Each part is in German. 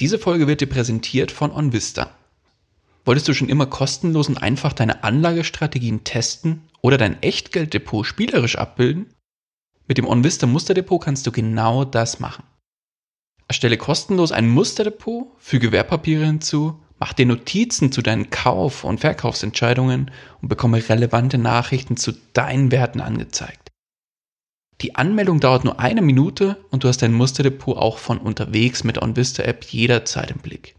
Diese Folge wird dir präsentiert von OnVista. Wolltest du schon immer kostenlos und einfach deine Anlagestrategien testen oder dein Echtgelddepot spielerisch abbilden? Mit dem OnVista Musterdepot kannst du genau das machen. Erstelle kostenlos ein Musterdepot, füge Wertpapiere hinzu, mach dir Notizen zu deinen Kauf- und Verkaufsentscheidungen und bekomme relevante Nachrichten zu deinen Werten angezeigt. Die Anmeldung dauert nur eine Minute und du hast dein Musterdepot auch von unterwegs mit OnVista App jederzeit im Blick.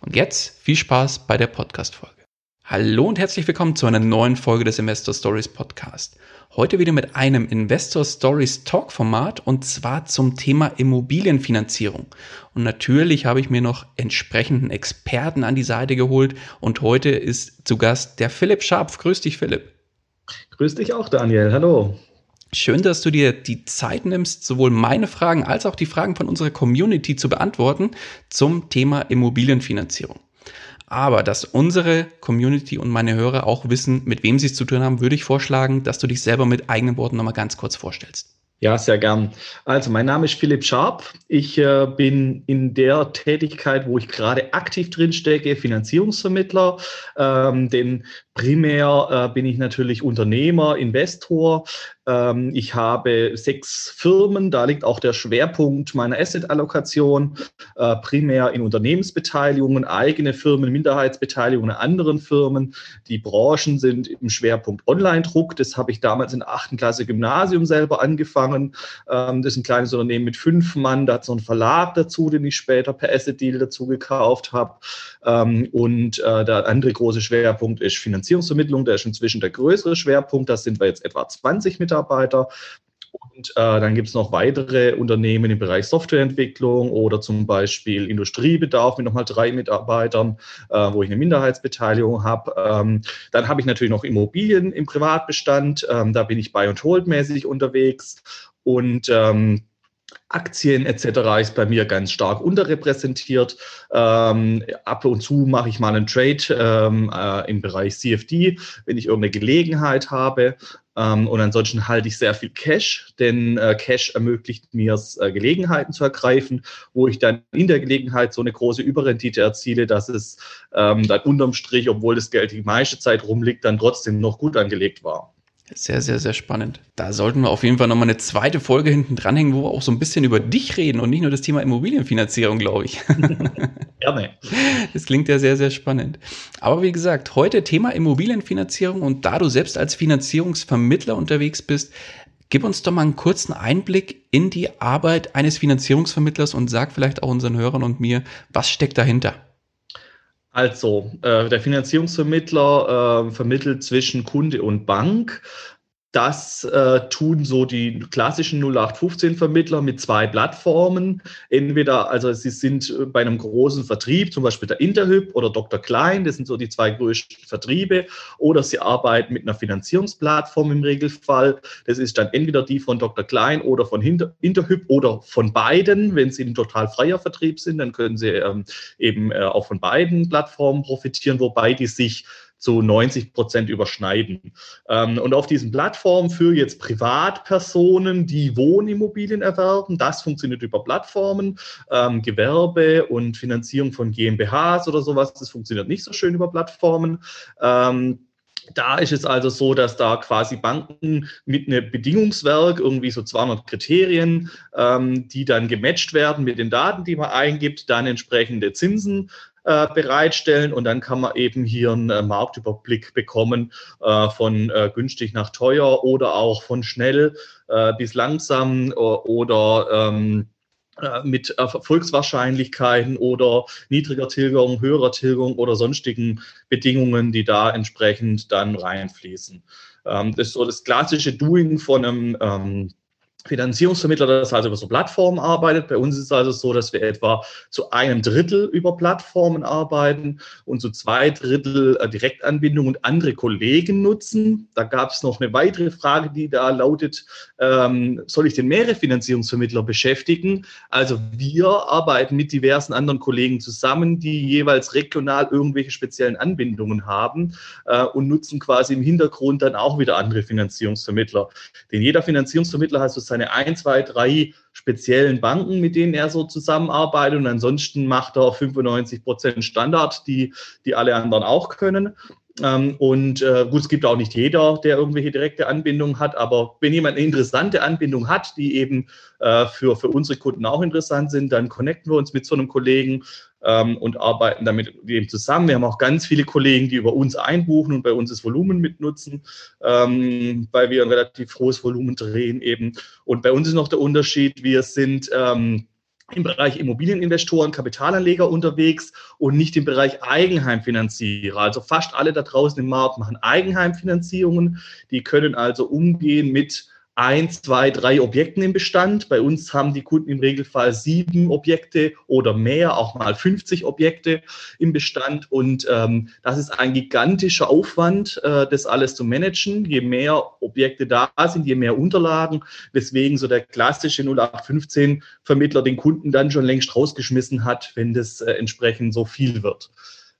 Und jetzt viel Spaß bei der Podcast-Folge. Hallo und herzlich willkommen zu einer neuen Folge des Investor Stories Podcast. Heute wieder mit einem Investor Stories Talk Format und zwar zum Thema Immobilienfinanzierung. Und natürlich habe ich mir noch entsprechenden Experten an die Seite geholt und heute ist zu Gast der Philipp Scharpf. Grüß dich, Philipp. Grüß dich auch, Daniel. Hallo. Schön, dass du dir die Zeit nimmst, sowohl meine Fragen als auch die Fragen von unserer Community zu beantworten zum Thema Immobilienfinanzierung. Aber dass unsere Community und meine Hörer auch wissen, mit wem sie es zu tun haben, würde ich vorschlagen, dass du dich selber mit eigenen Worten nochmal ganz kurz vorstellst. Ja, sehr gern. Also, mein Name ist Philipp Scharp. Ich äh, bin in der Tätigkeit, wo ich gerade aktiv drin stecke, Finanzierungsvermittler. Ähm, denn primär äh, bin ich natürlich Unternehmer, Investor. Ähm, ich habe sechs Firmen, da liegt auch der Schwerpunkt meiner Asset-Allokation, äh, primär in Unternehmensbeteiligungen, eigene Firmen, Minderheitsbeteiligungen an anderen Firmen. Die Branchen sind im Schwerpunkt Online-Druck. Das habe ich damals in der achten Klasse Gymnasium selber angefangen. Ähm, das ist ein kleines Unternehmen mit fünf Mann. Da hat so ein Verlag dazu, den ich später per Asset-Deal dazu gekauft habe. Ähm, und äh, der andere große Schwerpunkt ist Finanzierungsvermittlung. Der ist inzwischen der größere Schwerpunkt. Da sind wir jetzt etwa 20 Mitarbeiter. Und äh, dann gibt es noch weitere Unternehmen im Bereich Softwareentwicklung oder zum Beispiel Industriebedarf mit nochmal drei Mitarbeitern, äh, wo ich eine Minderheitsbeteiligung habe. Ähm, dann habe ich natürlich noch Immobilien im Privatbestand. Ähm, da bin ich bei und hold mäßig unterwegs. Und ähm, Aktien etc. ist bei mir ganz stark unterrepräsentiert. Ähm, ab und zu mache ich mal einen Trade ähm, äh, im Bereich CFD, wenn ich irgendeine Gelegenheit habe. Ähm, und ansonsten halte ich sehr viel Cash, denn äh, Cash ermöglicht mir es, äh, Gelegenheiten zu ergreifen, wo ich dann in der Gelegenheit so eine große Überrendite erziele, dass es ähm, dann unterm Strich, obwohl das Geld die meiste Zeit rumliegt, dann trotzdem noch gut angelegt war. Sehr, sehr, sehr spannend. Da sollten wir auf jeden Fall nochmal eine zweite Folge hinten dranhängen, wo wir auch so ein bisschen über dich reden und nicht nur das Thema Immobilienfinanzierung, glaube ich. Gerne. Das klingt ja sehr, sehr spannend. Aber wie gesagt, heute Thema Immobilienfinanzierung und da du selbst als Finanzierungsvermittler unterwegs bist, gib uns doch mal einen kurzen Einblick in die Arbeit eines Finanzierungsvermittlers und sag vielleicht auch unseren Hörern und mir, was steckt dahinter? Also, äh, der Finanzierungsvermittler äh, vermittelt zwischen Kunde und Bank. Das äh, tun so die klassischen 0815-Vermittler mit zwei Plattformen. Entweder, also sie sind äh, bei einem großen Vertrieb, zum Beispiel der Interhyp oder Dr. Klein, das sind so die zwei größten Vertriebe, oder sie arbeiten mit einer Finanzierungsplattform im Regelfall. Das ist dann entweder die von Dr. Klein oder von Interhyp oder von beiden. Wenn sie ein total freier Vertrieb sind, dann können sie ähm, eben äh, auch von beiden Plattformen profitieren, wobei die sich zu 90 Prozent überschneiden. Ähm, und auf diesen Plattformen für jetzt Privatpersonen, die Wohnimmobilien erwerben, das funktioniert über Plattformen. Ähm, Gewerbe und Finanzierung von GmbHs oder sowas, das funktioniert nicht so schön über Plattformen. Ähm, da ist es also so, dass da quasi Banken mit einem Bedingungswerk, irgendwie so 200 Kriterien, ähm, die dann gematcht werden mit den Daten, die man eingibt, dann entsprechende Zinsen äh, bereitstellen und dann kann man eben hier einen äh, Marktüberblick bekommen äh, von äh, günstig nach teuer oder auch von schnell äh, bis langsam oder ähm, mit Erfolgswahrscheinlichkeiten oder niedriger Tilgung, höherer Tilgung oder sonstigen Bedingungen, die da entsprechend dann reinfließen. Ähm, das ist so das klassische Doing von einem ähm, Finanzierungsvermittler, das also über so Plattformen arbeitet. Bei uns ist es also so, dass wir etwa zu einem Drittel über Plattformen arbeiten und zu zwei Drittel äh, Direktanbindung und andere Kollegen nutzen. Da gab es noch eine weitere Frage, die da lautet, ähm, soll ich denn mehrere Finanzierungsvermittler beschäftigen? Also wir arbeiten mit diversen anderen Kollegen zusammen, die jeweils regional irgendwelche speziellen Anbindungen haben äh, und nutzen quasi im Hintergrund dann auch wieder andere Finanzierungsvermittler. Denn jeder Finanzierungsvermittler hat so sein seine ein, zwei, drei speziellen Banken, mit denen er so zusammenarbeitet. Und ansonsten macht er 95 Prozent Standard, die, die alle anderen auch können. Ähm, und äh, gut, es gibt auch nicht jeder, der irgendwelche direkte Anbindungen hat, aber wenn jemand eine interessante Anbindung hat, die eben äh, für, für unsere Kunden auch interessant sind, dann connecten wir uns mit so einem Kollegen ähm, und arbeiten damit eben zusammen. Wir haben auch ganz viele Kollegen, die über uns einbuchen und bei uns das Volumen mitnutzen, ähm, weil wir ein relativ hohes Volumen drehen eben. Und bei uns ist noch der Unterschied, wir sind ähm, im Bereich Immobilieninvestoren, Kapitalanleger unterwegs und nicht im Bereich Eigenheimfinanzierer. Also fast alle da draußen im Markt machen Eigenheimfinanzierungen. Die können also umgehen mit ein, zwei, drei Objekten im Bestand. Bei uns haben die Kunden im Regelfall sieben Objekte oder mehr, auch mal 50 Objekte im Bestand. Und ähm, das ist ein gigantischer Aufwand, äh, das alles zu managen. Je mehr Objekte da sind, je mehr Unterlagen. Deswegen so der klassische 0815-Vermittler den Kunden dann schon längst rausgeschmissen hat, wenn das äh, entsprechend so viel wird.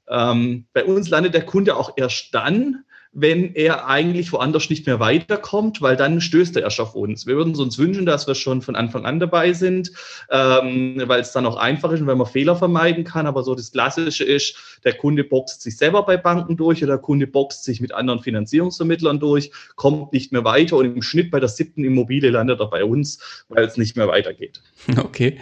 Ähm, bei uns landet der Kunde auch erst dann, wenn er eigentlich woanders nicht mehr weiterkommt, weil dann stößt er erst auf uns. Wir würden uns wünschen, dass wir schon von Anfang an dabei sind, ähm, weil es dann auch einfach ist und weil man Fehler vermeiden kann. Aber so das Klassische ist, der Kunde boxt sich selber bei Banken durch oder der Kunde boxt sich mit anderen Finanzierungsvermittlern durch, kommt nicht mehr weiter und im Schnitt bei der siebten Immobilie landet er bei uns, weil es nicht mehr weitergeht. Okay.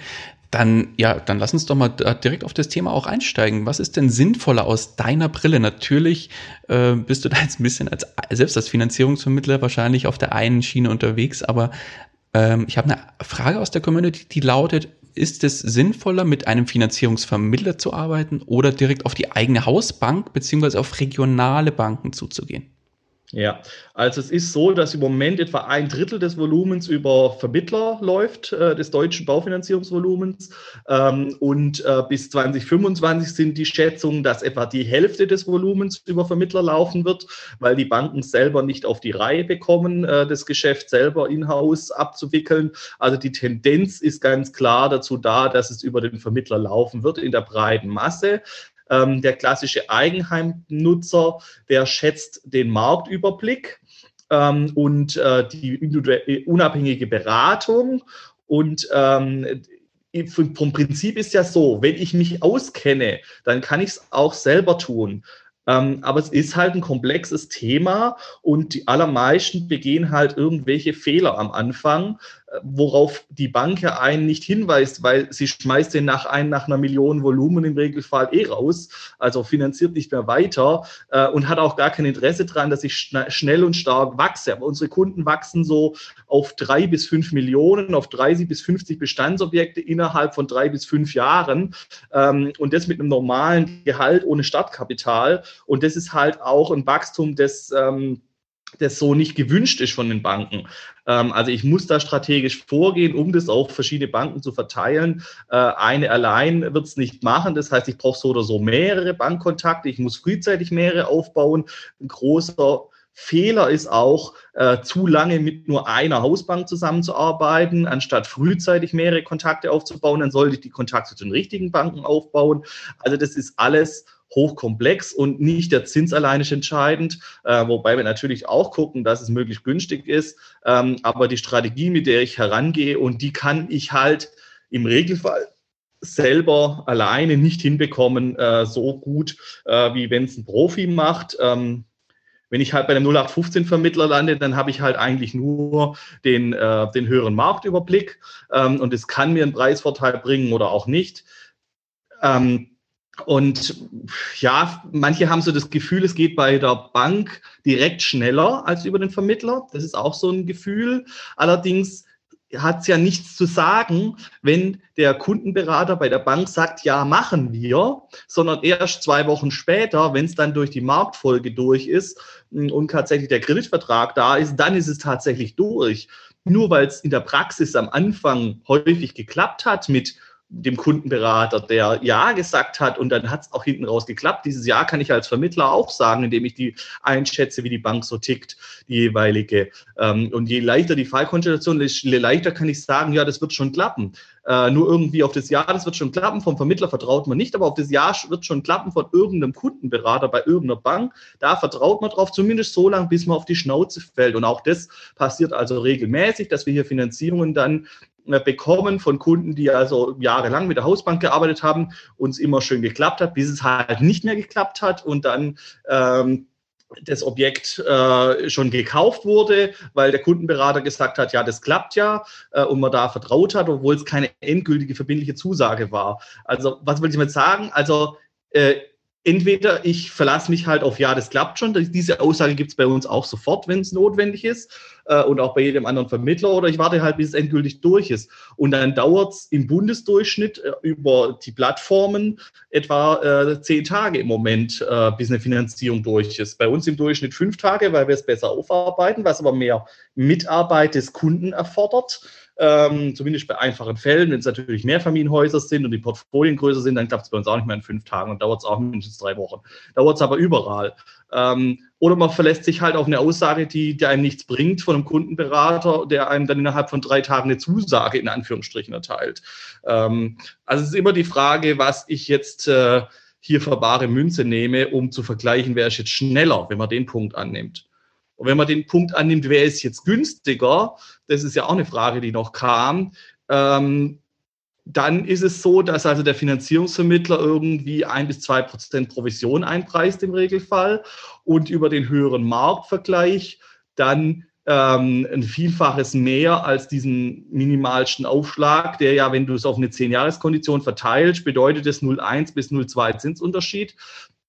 Dann, ja, dann lass uns doch mal direkt auf das Thema auch einsteigen. Was ist denn sinnvoller aus deiner Brille? Natürlich äh, bist du da jetzt ein bisschen als selbst als Finanzierungsvermittler wahrscheinlich auf der einen Schiene unterwegs, aber ähm, ich habe eine Frage aus der Community, die lautet, ist es sinnvoller, mit einem Finanzierungsvermittler zu arbeiten oder direkt auf die eigene Hausbank beziehungsweise auf regionale Banken zuzugehen? Ja, also es ist so, dass im Moment etwa ein Drittel des Volumens über Vermittler läuft, äh, des deutschen Baufinanzierungsvolumens. Ähm, und äh, bis 2025 sind die Schätzungen, dass etwa die Hälfte des Volumens über Vermittler laufen wird, weil die Banken selber nicht auf die Reihe bekommen, äh, das Geschäft selber in-house abzuwickeln. Also die Tendenz ist ganz klar dazu da, dass es über den Vermittler laufen wird in der breiten Masse. Ähm, der klassische Eigenheimnutzer, der schätzt den Marktüberblick ähm, und äh, die unabhängige Beratung und ähm, vom Prinzip ist ja so, wenn ich mich auskenne, dann kann ich es auch selber tun. Ähm, aber es ist halt ein komplexes Thema und die allermeisten begehen halt irgendwelche Fehler am Anfang, worauf die Bank einen nicht hinweist, weil sie schmeißt den nach ein, nach einer Million Volumen im Regelfall eh raus, also finanziert nicht mehr weiter äh, und hat auch gar kein Interesse daran, dass ich schn schnell und stark wachse. Aber unsere Kunden wachsen so auf drei bis fünf Millionen, auf 30 bis 50 Bestandsobjekte innerhalb von drei bis fünf Jahren ähm, und das mit einem normalen Gehalt ohne Startkapital. Und das ist halt auch ein Wachstum, das ähm, das so nicht gewünscht ist von den Banken. Ähm, also ich muss da strategisch vorgehen, um das auf verschiedene Banken zu verteilen. Äh, eine allein wird es nicht machen. Das heißt, ich brauche so oder so mehrere Bankkontakte. Ich muss frühzeitig mehrere aufbauen. Ein großer Fehler ist auch, äh, zu lange mit nur einer Hausbank zusammenzuarbeiten, anstatt frühzeitig mehrere Kontakte aufzubauen. Dann sollte ich die Kontakte zu den richtigen Banken aufbauen. Also das ist alles hochkomplex und nicht der Zins alleine ist entscheidend, äh, wobei wir natürlich auch gucken, dass es möglichst günstig ist, ähm, aber die Strategie, mit der ich herangehe und die kann ich halt im Regelfall selber alleine nicht hinbekommen, äh, so gut, äh, wie wenn es ein Profi macht. Ähm, wenn ich halt bei einem 0815-Vermittler lande, dann habe ich halt eigentlich nur den, äh, den höheren Marktüberblick ähm, und es kann mir einen Preisvorteil bringen oder auch nicht. Ähm, und ja, manche haben so das Gefühl, es geht bei der Bank direkt schneller als über den Vermittler. Das ist auch so ein Gefühl. Allerdings hat es ja nichts zu sagen, wenn der Kundenberater bei der Bank sagt, ja, machen wir, sondern erst zwei Wochen später, wenn es dann durch die Marktfolge durch ist und tatsächlich der Kreditvertrag da ist, dann ist es tatsächlich durch. nur weil es in der Praxis am Anfang häufig geklappt hat mit dem Kundenberater, der Ja gesagt hat und dann hat es auch hinten raus geklappt. Dieses Ja kann ich als Vermittler auch sagen, indem ich die einschätze, wie die Bank so tickt, die jeweilige. Ähm, und je leichter die Fallkonstellation, je leichter kann ich sagen, ja, das wird schon klappen. Äh, nur irgendwie auf das Ja, das wird schon klappen. Vom Vermittler vertraut man nicht, aber auf das Ja wird schon klappen von irgendeinem Kundenberater bei irgendeiner Bank. Da vertraut man drauf, zumindest so lange, bis man auf die Schnauze fällt. Und auch das passiert also regelmäßig, dass wir hier Finanzierungen dann bekommen von Kunden, die also jahrelang mit der Hausbank gearbeitet haben, uns immer schön geklappt hat, bis es halt nicht mehr geklappt hat und dann ähm, das Objekt äh, schon gekauft wurde, weil der Kundenberater gesagt hat, ja, das klappt ja äh, und man da vertraut hat, obwohl es keine endgültige verbindliche Zusage war. Also was will ich damit sagen? Also äh, entweder ich verlasse mich halt auf ja, das klappt schon. Diese Aussage gibt es bei uns auch sofort, wenn es notwendig ist äh, und auch bei jedem anderen Vermittler oder ich warte halt, bis es endgültig durch ist. Und dann dauert es im Bundesdurchschnitt äh, über die Plattformen etwa äh, zehn Tage im Moment, äh, bis eine Finanzierung durch ist. Bei uns im Durchschnitt fünf Tage, weil wir es besser aufarbeiten, was aber mehr Mitarbeit des Kunden erfordert ähm, zumindest bei einfachen Fällen. Wenn es natürlich Mehrfamilienhäuser sind und die Portfolien größer sind, dann klappt es bei uns auch nicht mehr in fünf Tagen und dauert es auch mindestens drei Wochen. Dauert es aber überall. Ähm, oder man verlässt sich halt auf eine Aussage, die, die einem nichts bringt von einem Kundenberater, der einem dann innerhalb von drei Tagen eine Zusage in Anführungsstrichen erteilt. Ähm, also es ist immer die Frage, was ich jetzt äh, hier für bare Münze nehme, um zu vergleichen, wer ist jetzt schneller, wenn man den Punkt annimmt. Und wenn man den Punkt annimmt, wer ist jetzt günstiger, das ist ja auch eine Frage, die noch kam, ähm, dann ist es so, dass also der Finanzierungsvermittler irgendwie ein bis zwei Prozent Provision einpreist im Regelfall und über den höheren Marktvergleich dann ähm, ein Vielfaches mehr als diesen minimalsten Aufschlag, der ja, wenn du es auf eine 10-Jahres-Kondition verteilst, bedeutet es 0,1 bis 0,2 Zinsunterschied,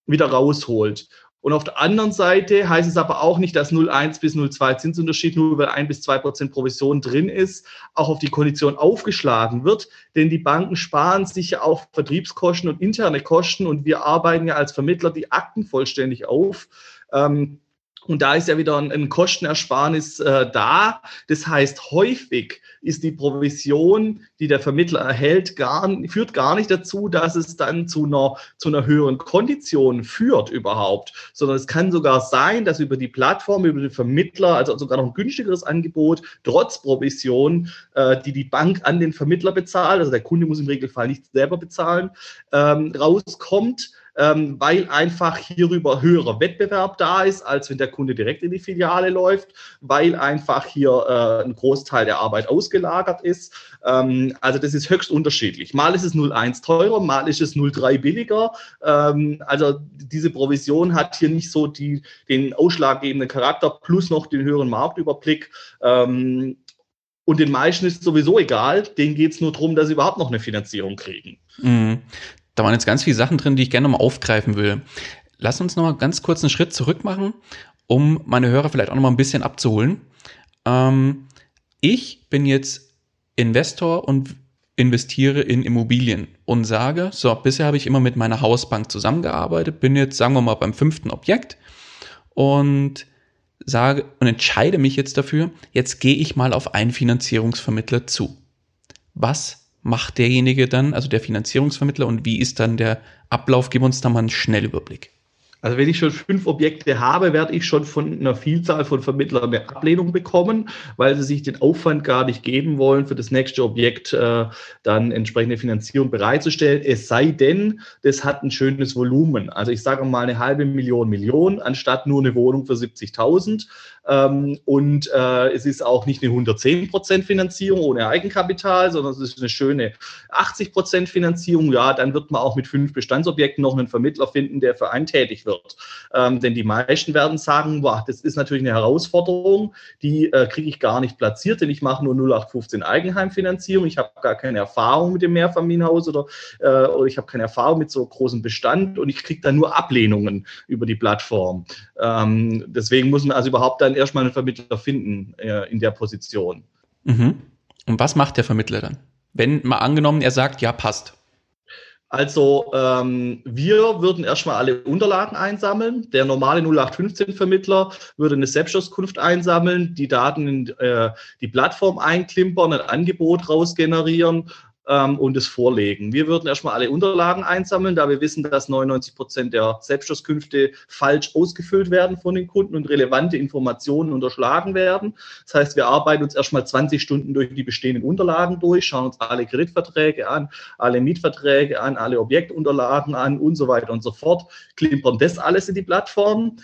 wieder rausholt. Und auf der anderen Seite heißt es aber auch nicht, dass 0,1 bis 0,2 Zinsunterschied nur über 1 bis 2 Prozent Provision drin ist, auch auf die Kondition aufgeschlagen wird. Denn die Banken sparen sich ja auch Vertriebskosten und interne Kosten und wir arbeiten ja als Vermittler die Akten vollständig auf. Ähm, und da ist ja wieder ein, ein Kostenersparnis äh, da. Das heißt, häufig ist die Provision, die der Vermittler erhält, gar, führt gar nicht dazu, dass es dann zu einer, zu einer höheren Kondition führt überhaupt, sondern es kann sogar sein, dass über die Plattform, über den Vermittler, also sogar noch ein günstigeres Angebot, trotz Provision, äh, die die Bank an den Vermittler bezahlt, also der Kunde muss im Regelfall nicht selber bezahlen, ähm, rauskommt ähm, weil einfach hierüber höherer Wettbewerb da ist, als wenn der Kunde direkt in die Filiale läuft, weil einfach hier äh, ein Großteil der Arbeit ausgelagert ist. Ähm, also das ist höchst unterschiedlich. Mal ist es 0,1 teurer, mal ist es 0,3 billiger. Ähm, also diese Provision hat hier nicht so die, den ausschlaggebenden Charakter plus noch den höheren Marktüberblick. Ähm, und den meisten ist sowieso egal, denen geht es nur darum, dass sie überhaupt noch eine Finanzierung kriegen. Mhm. Da waren jetzt ganz viele Sachen drin, die ich gerne nochmal aufgreifen will. Lass uns nochmal ganz kurz einen Schritt zurück machen, um meine Hörer vielleicht auch nochmal ein bisschen abzuholen. Ähm, ich bin jetzt Investor und investiere in Immobilien und sage, so, bisher habe ich immer mit meiner Hausbank zusammengearbeitet, bin jetzt, sagen wir mal, beim fünften Objekt und sage und entscheide mich jetzt dafür, jetzt gehe ich mal auf einen Finanzierungsvermittler zu. Was macht derjenige dann, also der Finanzierungsvermittler und wie ist dann der Ablauf? Gib uns da mal einen Schnellüberblick. Also wenn ich schon fünf Objekte habe, werde ich schon von einer Vielzahl von Vermittlern eine Ablehnung bekommen, weil sie sich den Aufwand gar nicht geben wollen, für das nächste Objekt äh, dann entsprechende Finanzierung bereitzustellen. Es sei denn, das hat ein schönes Volumen. Also ich sage mal eine halbe Million, Million, anstatt nur eine Wohnung für 70.000. Ähm, und äh, es ist auch nicht eine 110 Prozent Finanzierung ohne Eigenkapital, sondern es ist eine schöne 80 Prozent Finanzierung. Ja, dann wird man auch mit fünf Bestandsobjekten noch einen Vermittler finden, der für einen tätig wird. Ähm, denn die meisten werden sagen, boah, das ist natürlich eine Herausforderung, die äh, kriege ich gar nicht platziert, denn ich mache nur 0815 Eigenheimfinanzierung. Ich habe gar keine Erfahrung mit dem Mehrfamilienhaus oder, äh, oder ich habe keine Erfahrung mit so großem Bestand und ich kriege dann nur Ablehnungen über die Plattform. Ähm, deswegen muss man also überhaupt dann erstmal einen Vermittler finden äh, in der Position. Mhm. Und was macht der Vermittler dann? Wenn mal angenommen, er sagt, ja, passt. Also ähm, wir würden erstmal alle Unterlagen einsammeln. Der normale 0815-Vermittler würde eine Selbstauskunft einsammeln, die Daten in äh, die Plattform einklimpern, ein Angebot rausgenerieren ähm, und es vorlegen. Wir würden erstmal alle Unterlagen einsammeln, da wir wissen, dass 99 Prozent der Selbstschusskünfte falsch ausgefüllt werden von den Kunden und relevante Informationen unterschlagen werden. Das heißt, wir arbeiten uns erstmal 20 Stunden durch die bestehenden Unterlagen durch, schauen uns alle Kreditverträge an, alle Mietverträge an, alle Objektunterlagen an und so weiter und so fort, klimpern das alles in die Plattform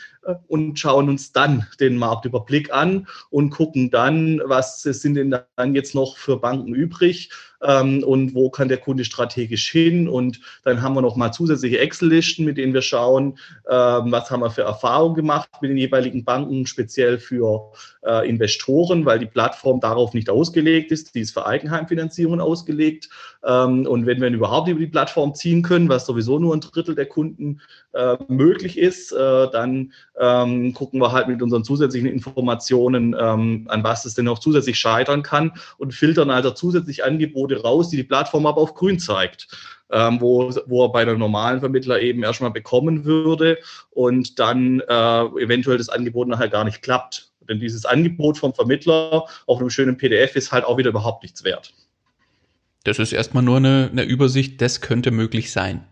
und schauen uns dann den Marktüberblick an und gucken dann, was sind denn dann jetzt noch für Banken übrig ähm, und wo kann der Kunde strategisch hin. Und dann haben wir noch mal zusätzliche Excel-Listen, mit denen wir schauen, ähm, was haben wir für Erfahrungen gemacht mit den jeweiligen Banken, speziell für äh, Investoren, weil die Plattform darauf nicht ausgelegt ist. Die ist für Eigenheimfinanzierungen ausgelegt. Ähm, und wenn wir überhaupt über die Plattform ziehen können, was sowieso nur ein Drittel der Kunden äh, möglich ist, äh, dann ähm, gucken wir halt mit unseren zusätzlichen Informationen, ähm, an was es denn noch zusätzlich scheitern kann und filtern also zusätzlich Angebote raus, die die Plattform aber auf grün zeigt. Ähm, wo, wo er bei einem normalen Vermittler eben erstmal bekommen würde und dann äh, eventuell das Angebot nachher gar nicht klappt. Denn dieses Angebot vom Vermittler auf einem schönen PDF ist halt auch wieder überhaupt nichts wert. Das ist erstmal nur eine, eine Übersicht, das könnte möglich sein.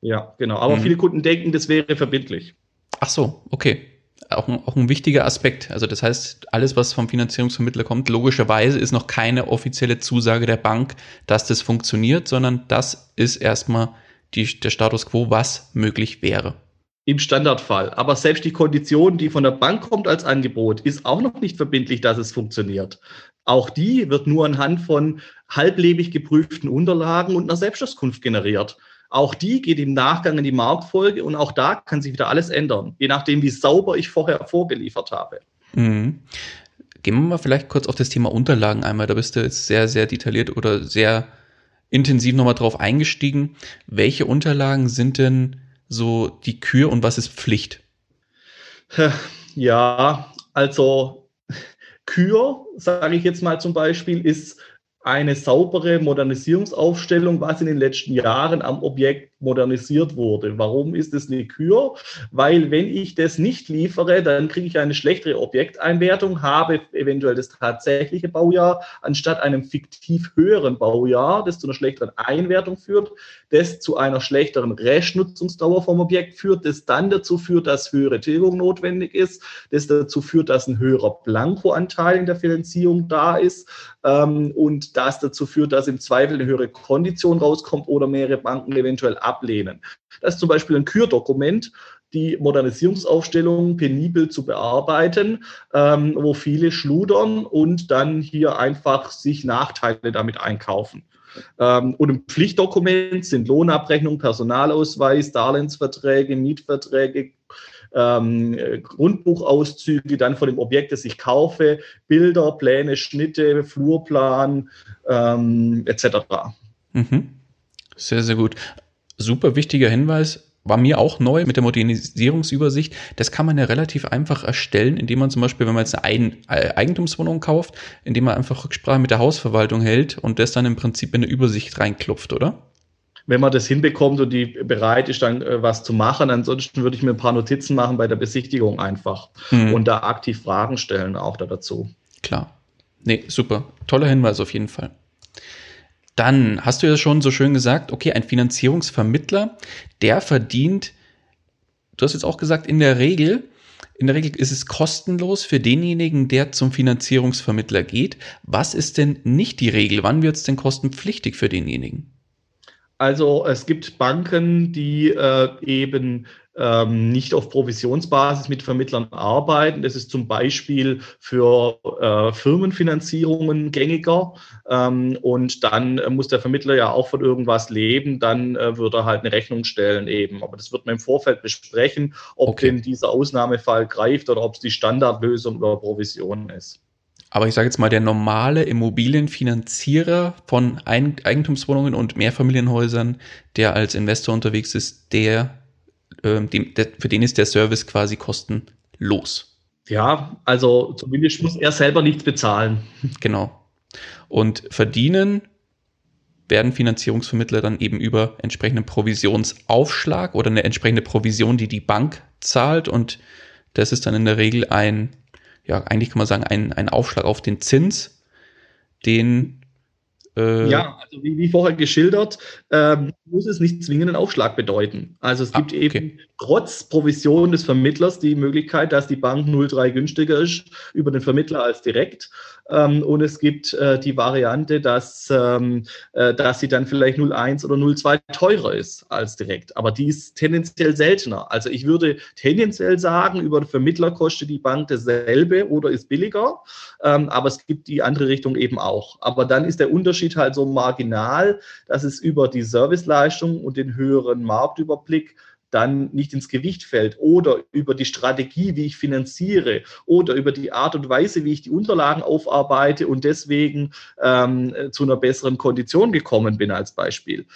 Ja, genau. Aber mhm. viele Kunden denken, das wäre verbindlich. Ach so, okay. Auch ein, auch ein wichtiger Aspekt. Also das heißt, alles, was vom Finanzierungsvermittler kommt, logischerweise ist noch keine offizielle Zusage der Bank, dass das funktioniert, sondern das ist erstmal die, der Status quo, was möglich wäre. Im Standardfall. Aber selbst die Kondition, die von der Bank kommt als Angebot, ist auch noch nicht verbindlich, dass es funktioniert. Auch die wird nur anhand von halblebig geprüften Unterlagen und einer Selbstauskunft generiert. Auch die geht im Nachgang in die Marktfolge und auch da kann sich wieder alles ändern, je nachdem, wie sauber ich vorher vorgeliefert habe. Mhm. Gehen wir mal vielleicht kurz auf das Thema Unterlagen einmal. Da bist du jetzt sehr, sehr detailliert oder sehr intensiv nochmal drauf eingestiegen. Welche Unterlagen sind denn so die Kür und was ist Pflicht? Ja, also Kür, sage ich jetzt mal zum Beispiel, ist eine saubere Modernisierungsaufstellung, was in den letzten Jahren am Objekt modernisiert wurde. Warum ist es eine Kür? Weil wenn ich das nicht liefere, dann kriege ich eine schlechtere Objekteinwertung, habe eventuell das tatsächliche Baujahr anstatt einem fiktiv höheren Baujahr, das zu einer schlechteren Einwertung führt, das zu einer schlechteren Restnutzungsdauer vom Objekt führt, das dann dazu führt, dass höhere Tilgung notwendig ist, das dazu führt, dass ein höherer Blankoanteil in der Finanzierung da ist ähm, und das dazu führt, dass im Zweifel eine höhere Kondition rauskommt oder mehrere Banken eventuell ab ablehnen. Das ist zum Beispiel ein Kürdokument, die Modernisierungsaufstellung penibel zu bearbeiten, ähm, wo viele schludern und dann hier einfach sich Nachteile damit einkaufen. Ähm, und im Pflichtdokument sind Lohnabrechnung, Personalausweis, Darlehensverträge, Mietverträge, ähm, Grundbuchauszüge dann von dem Objekt, das ich kaufe, Bilder, Pläne, Schnitte, Flurplan ähm, etc. Mhm. Sehr, sehr gut super wichtiger Hinweis, war mir auch neu mit der Modernisierungsübersicht. Das kann man ja relativ einfach erstellen, indem man zum Beispiel, wenn man jetzt eine äh, Eigentumswohnung kauft, indem man einfach Rücksprache mit der Hausverwaltung hält und das dann im Prinzip in eine Übersicht reinklopft, oder? Wenn man das hinbekommt und die bereit ist, dann äh, was zu machen, ansonsten würde ich mir ein paar Notizen machen bei der Besichtigung einfach mhm. und da aktiv Fragen stellen auch da dazu. Klar. Nee, super. Toller Hinweis auf jeden Fall. Dann hast du ja schon so schön gesagt, okay, ein Finanzierungsvermittler, der verdient, du hast jetzt auch gesagt, in der Regel, in der Regel ist es kostenlos für denjenigen, der zum Finanzierungsvermittler geht. Was ist denn nicht die Regel? Wann wird es denn kostenpflichtig für denjenigen? Also es gibt Banken, die äh, eben ähm, nicht auf Provisionsbasis mit Vermittlern arbeiten. Das ist zum Beispiel für äh, Firmenfinanzierungen gängiger. Ähm, und dann muss der Vermittler ja auch von irgendwas leben. Dann äh, wird er halt eine Rechnung stellen eben. Aber das wird man im Vorfeld besprechen, ob okay. denn dieser Ausnahmefall greift oder ob es die Standardlösung oder Provision ist. Aber ich sage jetzt mal, der normale Immobilienfinanzierer von Eigentumswohnungen und Mehrfamilienhäusern, der als Investor unterwegs ist, der ähm, dem, der, für den ist der Service quasi kostenlos. Ja, also zumindest muss er selber nichts bezahlen. Genau. Und verdienen werden Finanzierungsvermittler dann eben über entsprechenden Provisionsaufschlag oder eine entsprechende Provision, die die Bank zahlt und das ist dann in der Regel ein, ja, eigentlich kann man sagen, ein, ein Aufschlag auf den Zins, den äh, ja, also wie, wie, vorher geschildert, ähm, muss es nicht zwingend einen Aufschlag bedeuten. Also es ah, gibt okay. eben trotz Provision des Vermittlers die Möglichkeit, dass die Bank 0,3 günstiger ist über den Vermittler als direkt. Ähm, und es gibt äh, die Variante, dass, ähm, äh, dass sie dann vielleicht 0,1 oder 0,2 teurer ist als direkt. Aber die ist tendenziell seltener. Also ich würde tendenziell sagen, über den Vermittler kostet die Bank dasselbe oder ist billiger. Ähm, aber es gibt die andere Richtung eben auch. Aber dann ist der Unterschied halt so marginal, dass es über die Serviceleistung und den höheren Marktüberblick dann nicht ins Gewicht fällt oder über die Strategie, wie ich finanziere oder über die Art und Weise, wie ich die Unterlagen aufarbeite und deswegen ähm, zu einer besseren Kondition gekommen bin als Beispiel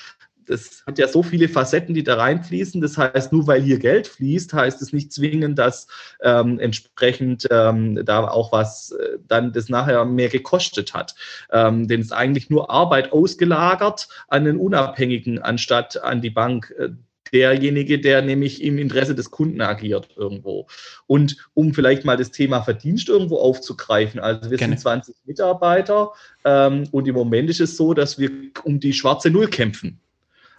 das hat ja so viele Facetten, die da reinfließen. Das heißt, nur weil hier Geld fließt, heißt es nicht zwingend, dass ähm, entsprechend ähm, da auch was äh, dann das nachher mehr gekostet hat. Ähm, denn es ist eigentlich nur Arbeit ausgelagert an den Unabhängigen anstatt an die Bank. Äh, derjenige, der nämlich im Interesse des Kunden agiert irgendwo. Und um vielleicht mal das Thema Verdienst irgendwo aufzugreifen, also wir Gerne. sind 20 Mitarbeiter ähm, und im Moment ist es so, dass wir um die schwarze Null kämpfen.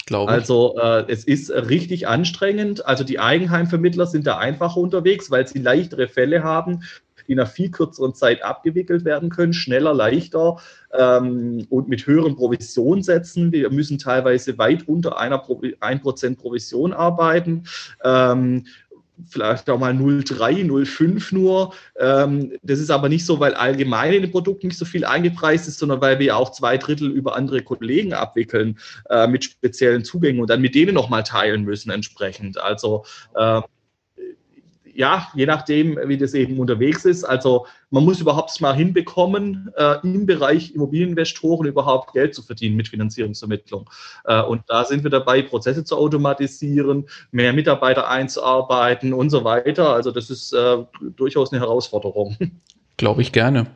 Glaube also äh, es ist richtig anstrengend. Also die Eigenheimvermittler sind da einfacher unterwegs, weil sie leichtere Fälle haben, die nach viel kürzeren Zeit abgewickelt werden können, schneller, leichter ähm, und mit höheren Provisionssätzen. Wir müssen teilweise weit unter einer Pro 1% Provision arbeiten. Ähm, vielleicht auch mal 0,3, 0,5 nur. Ähm, das ist aber nicht so, weil allgemein in dem Produkt nicht so viel eingepreist ist, sondern weil wir auch zwei Drittel über andere Kollegen abwickeln äh, mit speziellen Zugängen und dann mit denen nochmal teilen müssen entsprechend. Also äh, ja, je nachdem, wie das eben unterwegs ist. Also man muss überhaupt mal hinbekommen, äh, im Bereich Immobilieninvestoren überhaupt Geld zu verdienen mit Finanzierungsvermittlung. Äh, und da sind wir dabei, Prozesse zu automatisieren, mehr Mitarbeiter einzuarbeiten und so weiter. Also das ist äh, durchaus eine Herausforderung. Glaube ich gerne.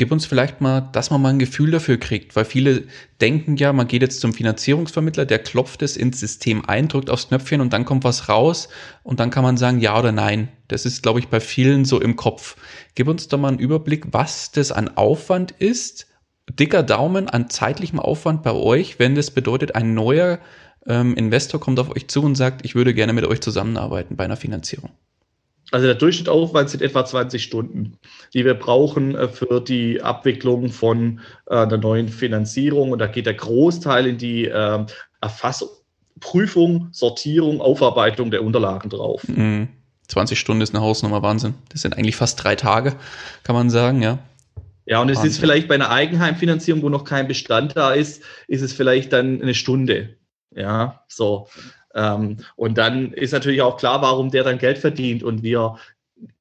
Gib uns vielleicht mal, dass man mal ein Gefühl dafür kriegt, weil viele denken ja, man geht jetzt zum Finanzierungsvermittler, der klopft es ins System ein, drückt aufs Knöpfchen und dann kommt was raus und dann kann man sagen ja oder nein. Das ist, glaube ich, bei vielen so im Kopf. Gib uns doch mal einen Überblick, was das an Aufwand ist. Dicker Daumen an zeitlichem Aufwand bei euch, wenn das bedeutet, ein neuer ähm, Investor kommt auf euch zu und sagt, ich würde gerne mit euch zusammenarbeiten bei einer Finanzierung. Also der Durchschnittaufwand sind etwa 20 Stunden, die wir brauchen äh, für die Abwicklung von äh, der neuen Finanzierung. Und da geht der Großteil in die äh, Erfassung, Prüfung, Sortierung, Aufarbeitung der Unterlagen drauf. Mhm. 20 Stunden ist eine Hausnummer, Wahnsinn. Das sind eigentlich fast drei Tage, kann man sagen, ja. Ja, und es Wahnsinn. ist vielleicht bei einer Eigenheimfinanzierung, wo noch kein Bestand da ist, ist es vielleicht dann eine Stunde. Ja, so. Ähm, und dann ist natürlich auch klar, warum der dann Geld verdient und wir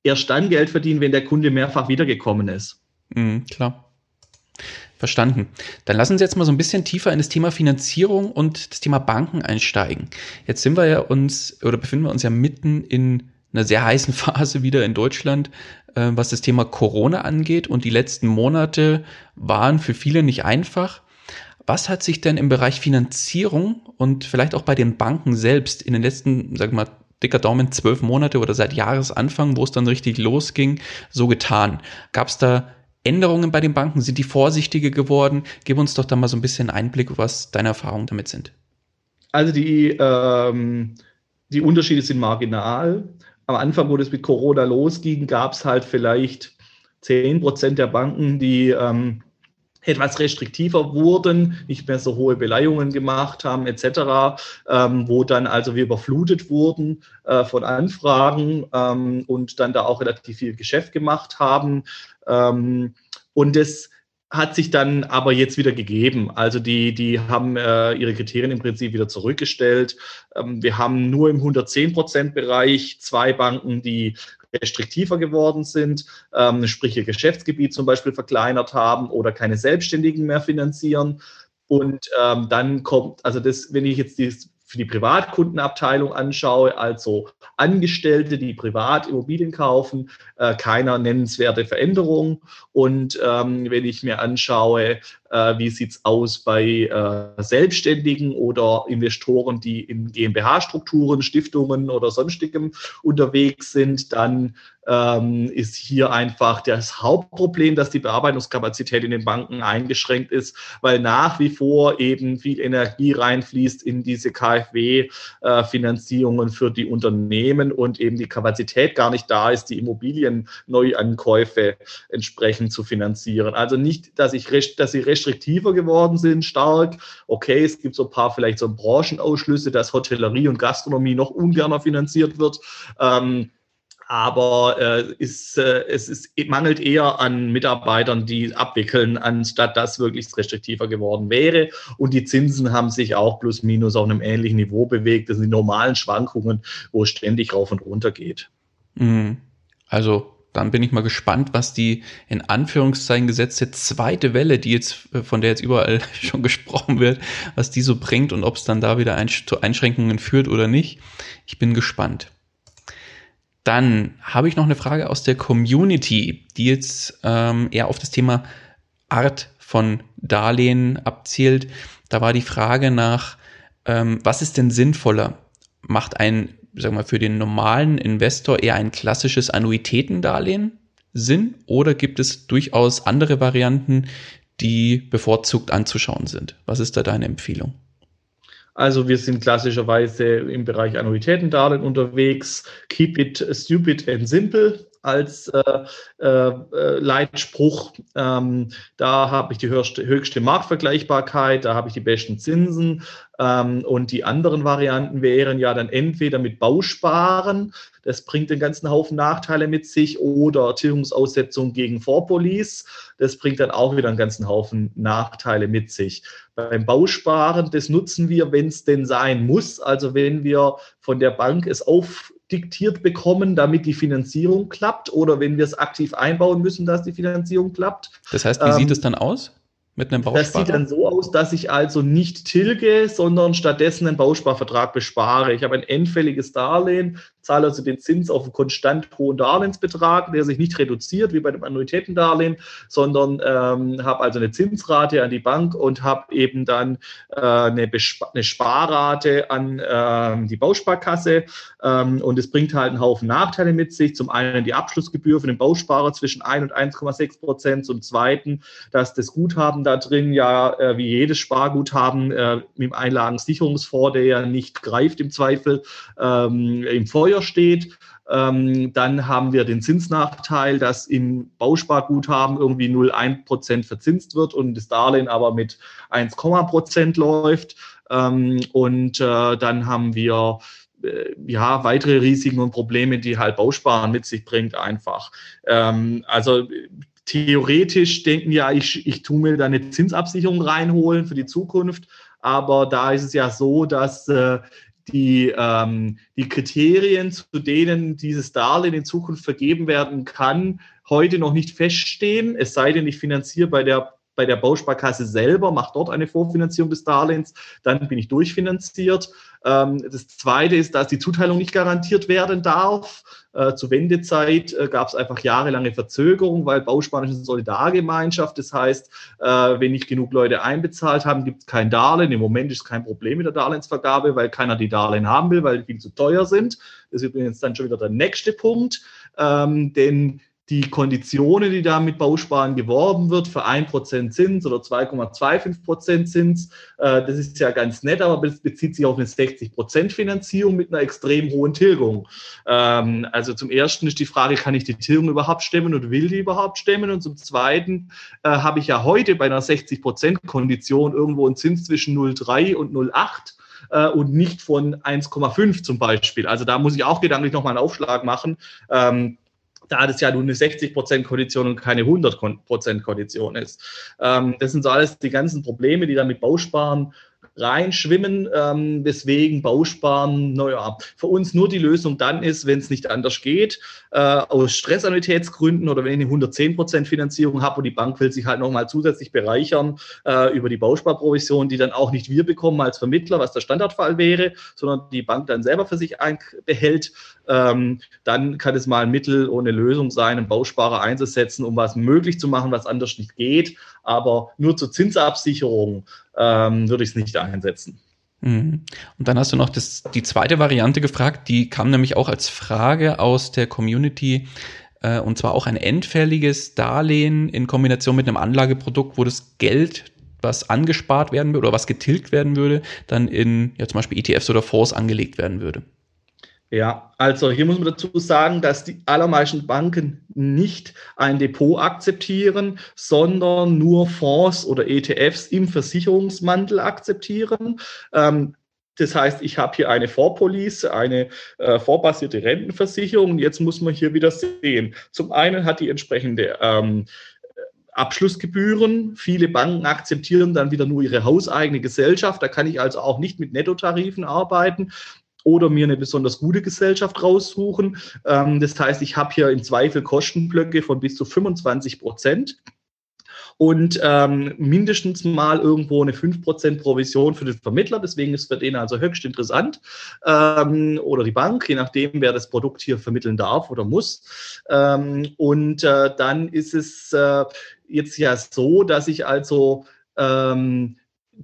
erst dann Geld verdienen, wenn der Kunde mehrfach wiedergekommen ist. Mhm, klar. Verstanden. Dann lassen Sie jetzt mal so ein bisschen tiefer in das Thema Finanzierung und das Thema Banken einsteigen. Jetzt sind wir ja uns oder befinden wir uns ja mitten in einer sehr heißen Phase wieder in Deutschland, äh, was das Thema Corona angeht. Und die letzten Monate waren für viele nicht einfach. Was hat sich denn im Bereich Finanzierung und vielleicht auch bei den Banken selbst in den letzten, sag mal, dicker Daumen, zwölf Monate oder seit Jahresanfang, wo es dann richtig losging, so getan? Gab es da Änderungen bei den Banken? Sind die vorsichtiger geworden? Gib uns doch da mal so ein bisschen Einblick, was deine Erfahrungen damit sind. Also die, ähm, die Unterschiede sind marginal. Am Anfang, wo das mit Corona losging, gab es halt vielleicht 10 Prozent der Banken, die ähm, etwas restriktiver wurden, nicht mehr so hohe Beleihungen gemacht haben etc., ähm, wo dann also wir überflutet wurden äh, von Anfragen ähm, und dann da auch relativ viel Geschäft gemacht haben. Ähm, und das hat sich dann aber jetzt wieder gegeben. Also die, die haben äh, ihre Kriterien im Prinzip wieder zurückgestellt. Ähm, wir haben nur im 110-Prozent-Bereich zwei Banken, die restriktiver geworden sind, ähm, sprich ihr Geschäftsgebiet zum Beispiel verkleinert haben oder keine Selbstständigen mehr finanzieren. Und ähm, dann kommt, also das, wenn ich jetzt die, für die Privatkundenabteilung anschaue, also Angestellte, die privat Immobilien kaufen, äh, keiner nennenswerte Veränderung. Und ähm, wenn ich mir anschaue, Äh, wie sieht's aus bei äh, Selbstständigen oder Investoren, die in GmbH-Strukturen, Stiftungen oder sonstigem unterwegs sind? Dann ähm, ist hier einfach das Hauptproblem, dass die Bearbeitungskapazität in den Banken eingeschränkt ist, weil nach wie vor eben viel Energie reinfließt in diese KfW-Finanzierungen äh, für die Unternehmen und eben die Kapazität gar nicht da ist, die Immobilienneuankäufe entsprechend zu finanzieren. Also nicht, dass, ich, dass sie restriktiver geworden sind, stark. Okay, es gibt so ein paar vielleicht so Branchenausschlüsse, dass Hotellerie und Gastronomie noch ungerner finanziert wird. Ähm, aber äh, ist, äh, es ist, mangelt eher an Mitarbeitern, die abwickeln, anstatt dass wirklich restriktiver geworden wäre. Und die Zinsen haben sich auch plus minus auf einem ähnlichen Niveau bewegt. Das sind die normalen Schwankungen, wo es ständig rauf und runter geht. Mhm. Also dann bin ich mal gespannt, was die in Anführungszeichen gesetzte zweite Welle, die jetzt, äh, von der jetzt überall schon gesprochen wird, was die so bringt und ob es dann da wieder ein, zu Einschränkungen führt oder nicht. Ich bin gespannt. Dann habe ich noch eine Frage aus der Community, die jetzt ähm, eher auf das Thema Art von Darlehen abzielt. Da war die Frage nach, ähm, was ist denn sinnvoller? Macht ein, wir mal, für den normalen Investor eher ein klassisches Annuitätendarlehen Sinn oder gibt es durchaus andere Varianten, die bevorzugt anzuschauen sind? Was ist da deine Empfehlung? Also wir sind klassischerweise im Bereich Annuitätendarlehen unterwegs. Keep it stupid and simple als äh, äh, Leitspruch. Ähm, da habe ich die höchste, höchste Marktvergleichbarkeit, da habe ich die besten Zinsen. Ähm, und die anderen Varianten wären ja dann entweder mit Bausparen, das bringt den ganzen Haufen Nachteile mit sich, oder Tilgungsaussetzung gegen Vorpolice, das bringt dann auch wieder einen ganzen Haufen Nachteile mit sich. Beim Bausparen, das nutzen wir, wenn es denn sein muss, also wenn wir von der Bank es auf diktiert bekommen, damit die Finanzierung klappt oder wenn wir es aktiv einbauen müssen, dass die Finanzierung klappt. Das heißt, wie ähm, sieht es dann aus? Mit einem Bausparer? Das sieht dann so aus, dass ich also nicht tilge, sondern stattdessen einen Bausparvertrag bespare. Ich habe ein endfälliges Darlehen, zahle also den Zins auf einen konstant hohen Darlehensbetrag, der sich nicht reduziert wie bei dem Annuitätendarlehen, sondern ähm, habe also eine Zinsrate an die Bank und habe eben dann äh, eine, eine, Sparrate an äh, die Bausparkasse. Ähm, und es bringt halt einen Haufen Nachteile mit sich. Zum einen die Abschlussgebühr für den Bausparer zwischen 1 und 1,6 Prozent. Zum zweiten, dass das Guthaben da drin ja äh, wie jedes Sparguthaben äh, mit dem Einlagensicherungsfonds, der ja nicht greift im Zweifel, ähm, im Feuer steht. Ähm, dann haben wir den Zinsnachteil, dass im Bausparguthaben irgendwie 0,1 Prozent verzinst wird und das Darlehen aber mit 1, Prozent läuft. Ähm, und äh, dann haben wir äh, ja, weitere Risiken und Probleme, die halt Bausparen mit sich bringt, einfach. Ähm, also theoretisch denken ja, ich, ich tue mir da eine Zinsabsicherung reinholen für die Zukunft. Aber da ist es ja so, dass äh, die, ähm, die Kriterien, zu denen dieses Darlehen in Zukunft vergeben werden kann, heute noch nicht feststehen. Es sei denn, ich finanziere bei der bei der Bausparkasse selber, mache dort eine Vorfinanzierung des Darlehens, dann bin ich durchfinanziert. Ähm, das Zweite ist, dass die Zuteilung nicht garantiert werden darf. Äh, zur Wendezeit äh, gab es einfach jahrelange Verzögerung, weil Bausparen ist eine Solidargemeinschaft. Das heißt, äh, wenn nicht genug Leute einbezahlt haben, gibt es kein Darlehen. Im Moment ist kein Problem mit der Darlehensvergabe, weil keiner die Darlehen haben will, weil die viel zu teuer sind. Das ist übrigens dann schon wieder der nächste Punkt. Ähm, denn die Konditionen, die da mit Bausparen geworben wird, für 1% Zins oder 2,25% Zins, äh, das ist ja ganz nett, aber das bezieht sich auf eine 60% Finanzierung mit einer extrem hohen Tilgung. Ähm, also zum Ersten ist die Frage, kann ich die Tilgung überhaupt stemmen und will die überhaupt stemmen? Und zum Zweiten äh, habe ich ja heute bei einer 60% Kondition irgendwo einen Zins zwischen 0,3 und 0,8 äh, und nicht von 1,5 zum Beispiel. Also da muss ich auch gedanklich nochmal einen Aufschlag machen. Ähm, da das ja nur eine 60% Kondition und keine 100% Kondition ist. Ähm, das sind so alles die ganzen Probleme, die dann mit Bausparen reinschwimmen, ähm, weswegen Bausparen, naja, für uns nur die Lösung dann ist, wenn es nicht anders geht, äh, aus Stressannuitätsgründen oder wenn ich eine 110% Finanzierung habe und die Bank will sich halt nochmal zusätzlich bereichern äh, über die Bausparprovision, die dann auch nicht wir bekommen als Vermittler, was der Standardfall wäre, sondern die Bank dann selber für sich behält, ähm, dann kann es mal ein Mittel ohne Lösung sein, einen Bausparer einzusetzen, um was möglich zu machen, was anders nicht geht. Aber nur zur Zinsabsicherung ähm, würde ich es nicht einsetzen. Mhm. Und dann hast du noch das, die zweite Variante gefragt, die kam nämlich auch als Frage aus der Community, äh, und zwar auch ein endfälliges Darlehen in Kombination mit einem Anlageprodukt, wo das Geld, was angespart werden würde oder was getilgt werden würde, dann in ja, zum Beispiel ETFs oder Fonds angelegt werden würde. Ja, also hier muss man dazu sagen, dass die allermeisten Banken nicht ein Depot akzeptieren, sondern nur Fonds oder ETFs im Versicherungsmantel akzeptieren. Ähm, das heißt, ich habe hier eine Vorpolice, eine äh, vorbasierte Rentenversicherung. Jetzt muss man hier wieder sehen. Zum einen hat die entsprechende ähm, Abschlussgebühren. Viele Banken akzeptieren dann wieder nur ihre hauseigene Gesellschaft. Da kann ich also auch nicht mit Nettotarifen arbeiten oder mir eine besonders gute Gesellschaft raussuchen. Ähm, das heißt, ich habe hier im Zweifel Kostenblöcke von bis zu 25 Prozent und ähm, mindestens mal irgendwo eine 5% Provision für den Vermittler. Deswegen ist für den also höchst interessant. Ähm, oder die Bank, je nachdem, wer das Produkt hier vermitteln darf oder muss. Ähm, und äh, dann ist es äh, jetzt ja so, dass ich also ähm,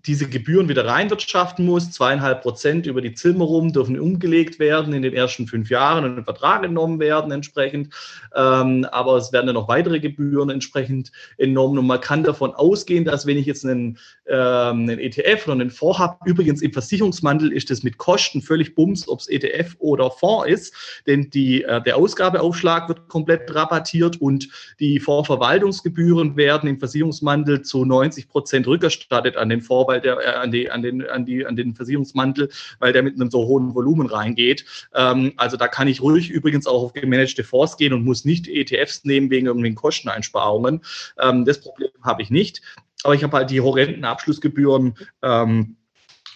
diese Gebühren wieder reinwirtschaften muss. Zweieinhalb Prozent über die Zimmerung dürfen umgelegt werden in den ersten fünf Jahren und in Vertrag genommen werden entsprechend. Ähm, aber es werden dann noch weitere Gebühren entsprechend entnommen. Und man kann davon ausgehen, dass wenn ich jetzt einen, ähm, einen ETF oder einen Fonds habe, übrigens im Versicherungsmantel ist das mit Kosten völlig bums, ob es ETF oder Fonds ist, denn die, äh, der Ausgabeaufschlag wird komplett rabattiert und die Fondsverwaltungsgebühren werden im Versicherungsmantel zu 90 Prozent rückerstattet an den Fonds weil der äh, an, die, an, den, an, die, an den Versicherungsmantel, weil der mit einem so hohen Volumen reingeht. Ähm, also da kann ich ruhig übrigens auch auf gemanagte Fonds gehen und muss nicht ETFs nehmen wegen irgendwelchen Kosteneinsparungen. Ähm, das Problem habe ich nicht. Aber ich habe halt die horrenden Abschlussgebühren. Ähm,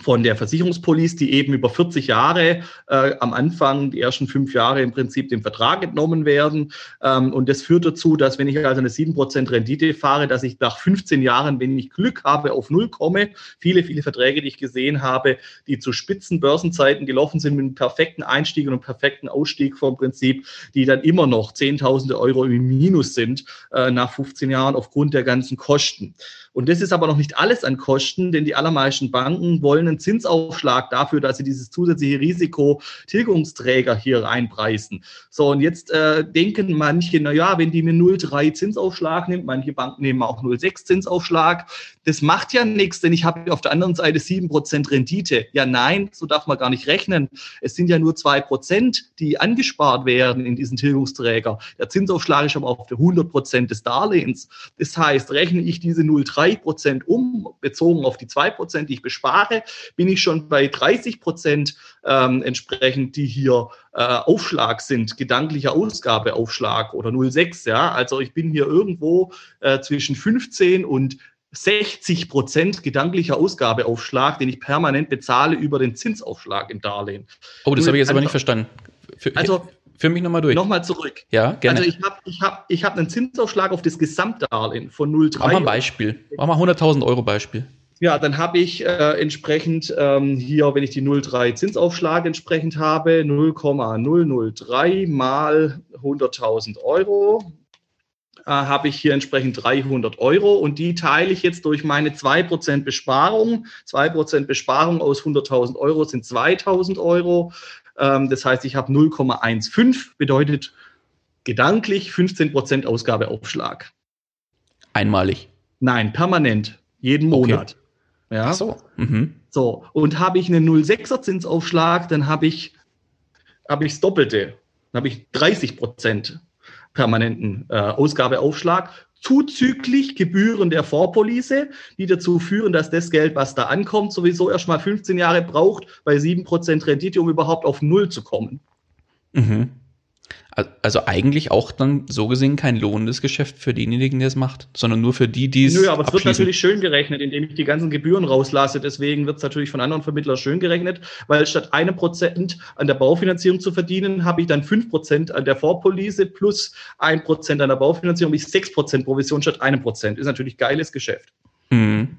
von der Versicherungspolice, die eben über 40 Jahre äh, am Anfang, die ersten fünf Jahre im Prinzip dem Vertrag entnommen werden. Ähm, und das führt dazu, dass wenn ich also eine 7% Rendite fahre, dass ich nach 15 Jahren, wenn ich Glück habe, auf Null komme. Viele, viele Verträge, die ich gesehen habe, die zu spitzen Börsenzeiten gelaufen sind mit einem perfekten Einstieg und einem perfekten Ausstieg vom Prinzip, die dann immer noch Zehntausende Euro im Minus sind äh, nach 15 Jahren aufgrund der ganzen Kosten. Und das ist aber noch nicht alles an Kosten, denn die allermeisten Banken wollen einen Zinsaufschlag dafür, dass sie dieses zusätzliche Risiko Tilgungsträger hier reinpreisen. So, und jetzt äh, denken manche, na ja, wenn die mir 0,3 Zinsaufschlag nimmt, manche Banken nehmen auch 0,6 Zinsaufschlag, das macht ja nichts, denn ich habe auf der anderen Seite 7% Rendite. Ja, nein, so darf man gar nicht rechnen. Es sind ja nur 2%, die angespart werden in diesen Tilgungsträger. Der Zinsaufschlag ist aber auf der 100% des Darlehens. Das heißt, rechne ich diese 0,3% um, bezogen auf die 2%, die ich bespare, bin ich schon bei 30% ähm, entsprechend, die hier äh, Aufschlag sind, gedanklicher Ausgabeaufschlag oder 0,6. Ja? Also ich bin hier irgendwo äh, zwischen 15 und 60 Prozent gedanklicher Ausgabeaufschlag, den ich permanent bezahle über den Zinsaufschlag im Darlehen. Oh, das habe ich jetzt aber nicht verstanden. Für, also, für mich nochmal durch. Nochmal zurück. Ja, gerne. Also ich habe ich hab, ich hab einen Zinsaufschlag auf das Gesamtdarlehen von 0,3. Mach mal ein Beispiel. Mach mal 100.000 Euro Beispiel. Ja, dann habe ich äh, entsprechend ähm, hier, wenn ich die 0,3 Zinsaufschlag entsprechend habe, 0,003 mal 100.000 Euro äh, habe ich hier entsprechend 300 Euro und die teile ich jetzt durch meine 2% Besparung. 2% Besparung aus 100.000 Euro sind 2.000 Euro. Ähm, das heißt, ich habe 0,15, bedeutet gedanklich 15% Ausgabeaufschlag. Einmalig? Nein, permanent, jeden Monat. Okay. Ja. Ach so. Mhm. So, und habe ich einen 0,6er Zinsaufschlag, dann habe ich, habe ich das Doppelte. Dann habe ich 30 Prozent permanenten äh, Ausgabeaufschlag zuzüglich Gebühren der Vorpolice, die dazu führen, dass das Geld, was da ankommt, sowieso erst mal 15 Jahre braucht bei 7% Rendite, um überhaupt auf Null zu kommen. Mhm. Also eigentlich auch dann so gesehen kein lohnendes Geschäft für denjenigen, der es macht, sondern nur für die, die es. Nö, aber es wird natürlich schön gerechnet, indem ich die ganzen Gebühren rauslasse. Deswegen wird es natürlich von anderen Vermittlern schön gerechnet, weil statt einem Prozent an der Baufinanzierung zu verdienen, habe ich dann fünf Prozent an der Vorpolice plus ein Prozent an der Baufinanzierung, ich sechs Prozent Provision statt einem Prozent. Ist natürlich geiles Geschäft. Mhm.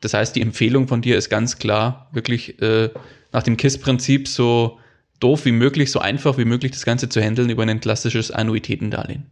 Das heißt, die Empfehlung von dir ist ganz klar, wirklich äh, nach dem KISS-Prinzip so doof wie möglich, so einfach wie möglich das Ganze zu handeln über ein klassisches Annuitätendarlehen.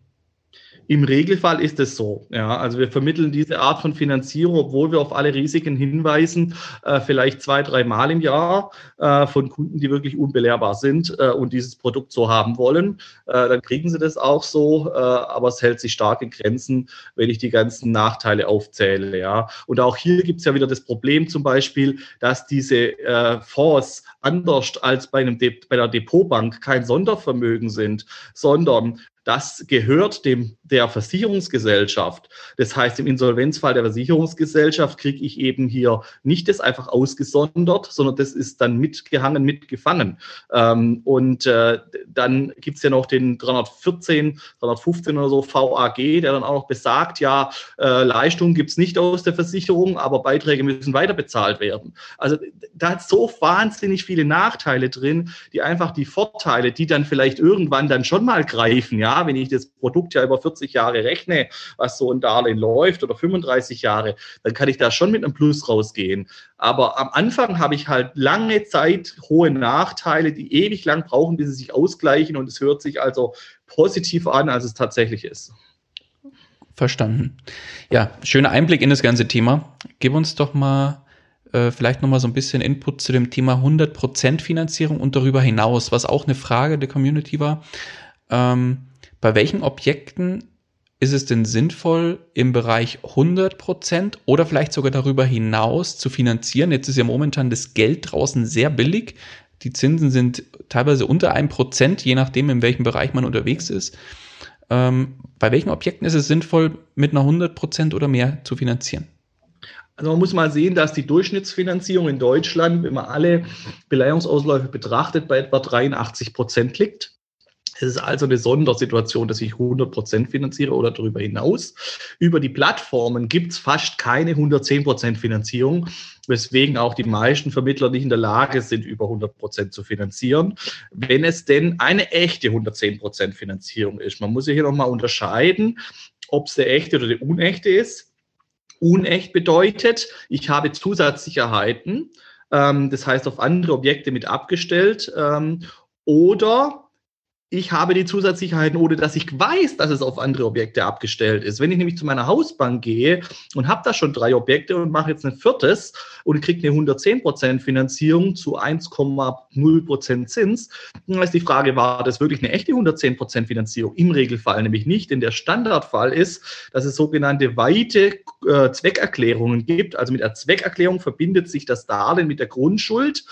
Im Regelfall ist es so. Ja, also wir vermitteln diese Art von Finanzierung, obwohl wir auf alle Risiken hinweisen, äh, vielleicht zwei, drei Mal im Jahr äh, von Kunden, die wirklich unbelehrbar sind äh, und dieses Produkt so haben wollen. Äh, dann kriegen sie das auch so, äh, aber es hält sich stark in Grenzen, wenn ich die ganzen Nachteile aufzähle. Ja, und auch hier gibt es ja wieder das Problem zum Beispiel, dass diese äh, Fonds anders als bei, einem De bei der Depotbank kein Sondervermögen sind, sondern das gehört dem der Versicherungsgesellschaft. Das heißt, im Insolvenzfall der Versicherungsgesellschaft kriege ich eben hier nicht das einfach ausgesondert, sondern das ist dann mitgehangen, mitgefangen. Ähm, und äh, dann gibt es ja noch den 314, 315 oder so VAG, der dann auch noch besagt, ja, äh, gibt es nicht aus der Versicherung, aber Beiträge müssen weiter bezahlt werden. Also da hat so wahnsinnig viele Nachteile drin, die einfach die Vorteile, die dann vielleicht irgendwann dann schon mal greifen, ja, wenn ich das Produkt ja über 40 Jahre rechne, was so ein Darlehen läuft oder 35 Jahre, dann kann ich da schon mit einem Plus rausgehen. Aber am Anfang habe ich halt lange Zeit hohe Nachteile, die ewig lang brauchen, bis sie sich ausgleichen und es hört sich also positiv an, als es tatsächlich ist. Verstanden. Ja, schöner Einblick in das ganze Thema. Gib uns doch mal äh, vielleicht nochmal so ein bisschen Input zu dem Thema 100% Finanzierung und darüber hinaus, was auch eine Frage der Community war. Ähm, bei welchen Objekten ist es denn sinnvoll, im Bereich 100% oder vielleicht sogar darüber hinaus zu finanzieren? Jetzt ist ja momentan das Geld draußen sehr billig. Die Zinsen sind teilweise unter einem Prozent, je nachdem, in welchem Bereich man unterwegs ist. Ähm, bei welchen Objekten ist es sinnvoll, mit einer 100% oder mehr zu finanzieren? Also man muss mal sehen, dass die Durchschnittsfinanzierung in Deutschland, wenn man alle Beleihungsausläufe betrachtet, bei etwa 83 Prozent liegt. Es ist also eine Sondersituation, dass ich 100% finanziere oder darüber hinaus. Über die Plattformen gibt es fast keine 110% Finanzierung, weswegen auch die meisten Vermittler nicht in der Lage sind, über 100% zu finanzieren, wenn es denn eine echte 110% Finanzierung ist. Man muss ja hier nochmal unterscheiden, ob es eine echte oder eine unechte ist. Unecht bedeutet, ich habe Zusatzsicherheiten, ähm, das heißt auf andere Objekte mit abgestellt, ähm, oder ich habe die Zusatzsicherheiten, ohne dass ich weiß, dass es auf andere Objekte abgestellt ist. Wenn ich nämlich zu meiner Hausbank gehe und habe da schon drei Objekte und mache jetzt ein viertes und kriege eine 110% Finanzierung zu 1,0% Zins, dann ist die Frage, war das wirklich eine echte 110% Finanzierung? Im Regelfall nämlich nicht, denn der Standardfall ist, dass es sogenannte weite äh, Zweckerklärungen gibt. Also mit der Zweckerklärung verbindet sich das Darlehen mit der Grundschuld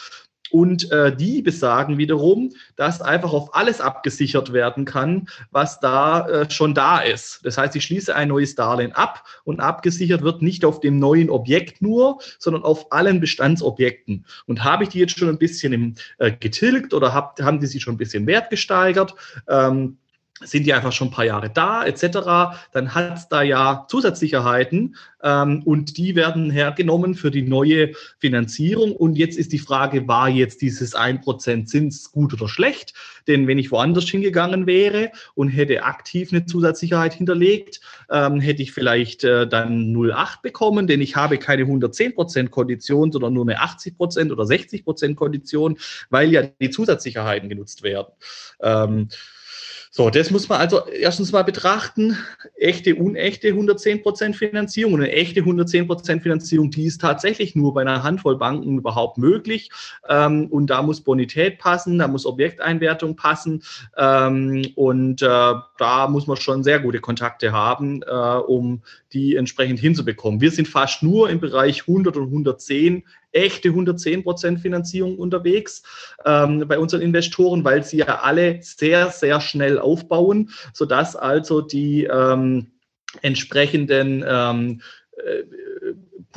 und äh, die besagen wiederum, dass einfach auf alles abgesichert werden kann, was da äh, schon da ist. Das heißt, ich schließe ein neues Darlehen ab und abgesichert wird nicht auf dem neuen Objekt nur, sondern auf allen Bestandsobjekten. Und habe ich die jetzt schon ein bisschen im, äh, getilgt oder hab, haben die sich schon ein bisschen wert gesteigert? Ähm, sind die einfach schon ein paar Jahre da, etc., dann hat es da ja Zusatzsicherheiten ähm, und die werden hergenommen für die neue Finanzierung. Und jetzt ist die Frage, war jetzt dieses 1% Zins gut oder schlecht? Denn wenn ich woanders hingegangen wäre und hätte aktiv eine Zusatzsicherheit hinterlegt, ähm, hätte ich vielleicht äh, dann 0,8 bekommen, denn ich habe keine 110% Kondition, sondern nur eine 80% oder 60% Kondition, weil ja die Zusatzsicherheiten genutzt werden. Ähm, so, das muss man also erstens mal betrachten. Echte, unechte 110% Finanzierung und eine echte 110% Finanzierung, die ist tatsächlich nur bei einer Handvoll Banken überhaupt möglich. Ähm, und da muss Bonität passen, da muss Objekteinwertung passen. Ähm, und äh, da muss man schon sehr gute Kontakte haben, äh, um die entsprechend hinzubekommen. Wir sind fast nur im Bereich 100 und 110 echte 110% Finanzierung unterwegs ähm, bei unseren Investoren, weil sie ja alle sehr, sehr schnell aufbauen, sodass also die ähm, entsprechenden ähm, äh,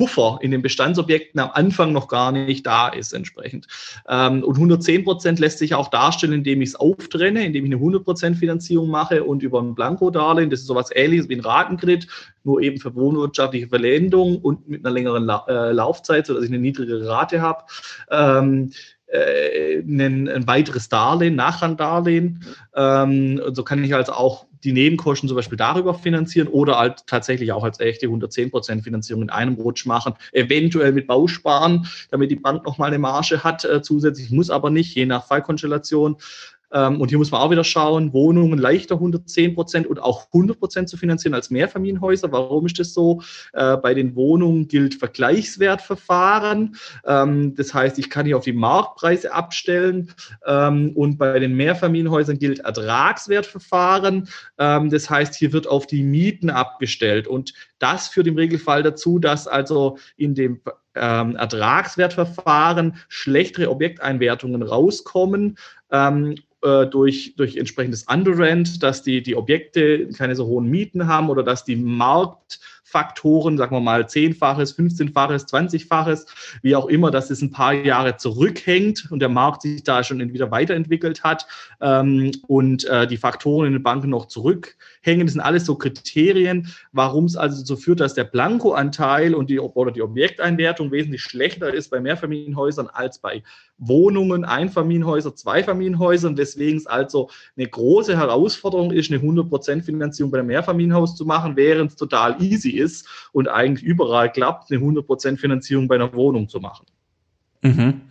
Puffer in den Bestandsobjekten am Anfang noch gar nicht da ist entsprechend. Ähm, und 110 Prozent lässt sich auch darstellen, indem ich es auftrenne, indem ich eine 100 Prozent Finanzierung mache und über ein Blanko-Darlehen, das ist sowas ähnliches wie ein Ratenkredit, nur eben für wohnwirtschaftliche Verlendung und mit einer längeren äh, Laufzeit, sodass ich eine niedrigere Rate habe. Äh, ein, ein, weiteres Darlehen, Nachrangdarlehen. Ähm, so kann ich also auch die Nebenkosten zum Beispiel darüber finanzieren oder halt tatsächlich auch als echte 110% Finanzierung in einem Rutsch machen, eventuell mit Bausparen, damit die Bank nochmal eine Marge hat äh, zusätzlich, muss aber nicht, je nach Fallkonstellation. Ähm, und hier muss man auch wieder schauen, Wohnungen leichter 110 Prozent und auch 100 Prozent zu finanzieren als Mehrfamilienhäuser. Warum ist das so? Äh, bei den Wohnungen gilt Vergleichswertverfahren. Ähm, das heißt, ich kann hier auf die Marktpreise abstellen. Ähm, und bei den Mehrfamilienhäusern gilt Ertragswertverfahren. Das heißt, hier wird auf die Mieten abgestellt. Und das führt im Regelfall dazu, dass also in dem ähm, Ertragswertverfahren schlechtere Objekteinwertungen rauskommen. Ähm, äh, durch, durch entsprechendes Underrent, dass die, die Objekte keine so hohen Mieten haben oder dass die Marktfaktoren, sagen wir mal, zehnfaches, 15-faches, 20-faches, wie auch immer, dass es ein paar Jahre zurückhängt und der Markt sich da schon wieder weiterentwickelt hat ähm, und äh, die Faktoren in den Banken noch zurückhängen. Das sind alles so Kriterien, warum es also so führt, dass der Blankoanteil und die, oder die Objekteinwertung wesentlich schlechter ist bei Mehrfamilienhäusern als bei Wohnungen, Einfamilienhäuser, Zweifamilienhäusern. Deswegen es also eine große Herausforderung ist, eine 100% Finanzierung bei einem Mehrfamilienhaus zu machen, während es total easy ist und eigentlich überall klappt, eine 100% Finanzierung bei einer Wohnung zu machen. Mhm.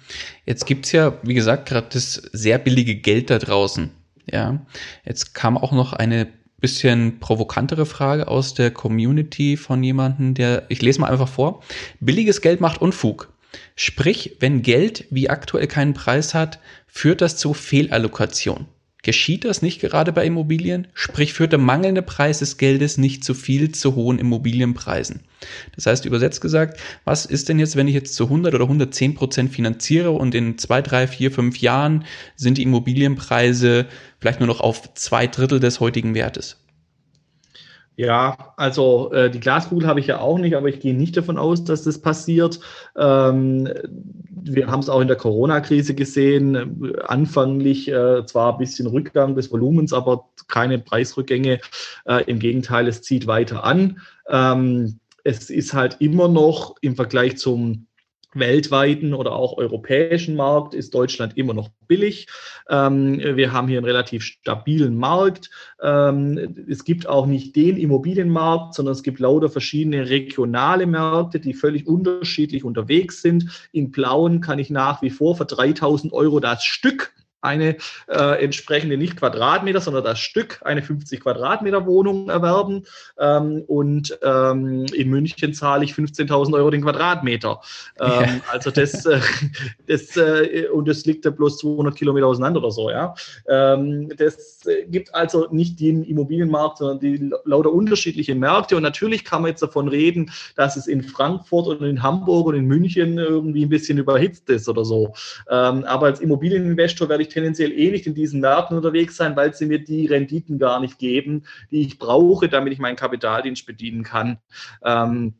Jetzt gibt's ja, wie gesagt, gerade das sehr billige Geld da draußen. Ja, jetzt kam auch noch eine bisschen provokantere Frage aus der Community von jemandem, der, ich lese mal einfach vor. Billiges Geld macht Unfug. Sprich, wenn Geld wie aktuell keinen Preis hat, führt das zu Fehlallokation. Geschieht das nicht gerade bei Immobilien? Sprich, führt der mangelnde Preis des Geldes nicht zu viel zu hohen Immobilienpreisen? Das heißt, übersetzt gesagt, was ist denn jetzt, wenn ich jetzt zu 100 oder 110 Prozent finanziere und in zwei, drei, vier, fünf Jahren sind die Immobilienpreise vielleicht nur noch auf zwei Drittel des heutigen Wertes? Ja, also äh, die Glaskugel habe ich ja auch nicht, aber ich gehe nicht davon aus, dass das passiert. Ähm, wir haben es auch in der Corona-Krise gesehen, anfanglich äh, zwar ein bisschen Rückgang des Volumens, aber keine Preisrückgänge. Äh, Im Gegenteil, es zieht weiter an. Ähm, es ist halt immer noch im Vergleich zum weltweiten oder auch europäischen Markt ist Deutschland immer noch billig. Ähm, wir haben hier einen relativ stabilen Markt. Ähm, es gibt auch nicht den Immobilienmarkt, sondern es gibt lauter verschiedene regionale Märkte, die völlig unterschiedlich unterwegs sind. In Blauen kann ich nach wie vor für 3000 Euro das Stück eine äh, entsprechende nicht Quadratmeter, sondern das Stück eine 50 Quadratmeter Wohnung erwerben. Ähm, und ähm, in München zahle ich 15.000 Euro den Quadratmeter. Ähm, ja. Also das, äh, das äh, und das liegt ja bloß 200 Kilometer auseinander oder so. Ja, ähm, das gibt also nicht den Immobilienmarkt, sondern die lauter unterschiedliche Märkte. Und natürlich kann man jetzt davon reden, dass es in Frankfurt und in Hamburg und in München irgendwie ein bisschen überhitzt ist oder so. Ähm, aber als Immobilieninvestor werde ich ich tendenziell eh nicht in diesen Märkten unterwegs sein, weil sie mir die Renditen gar nicht geben, die ich brauche, damit ich meinen Kapitaldienst bedienen kann. Ähm,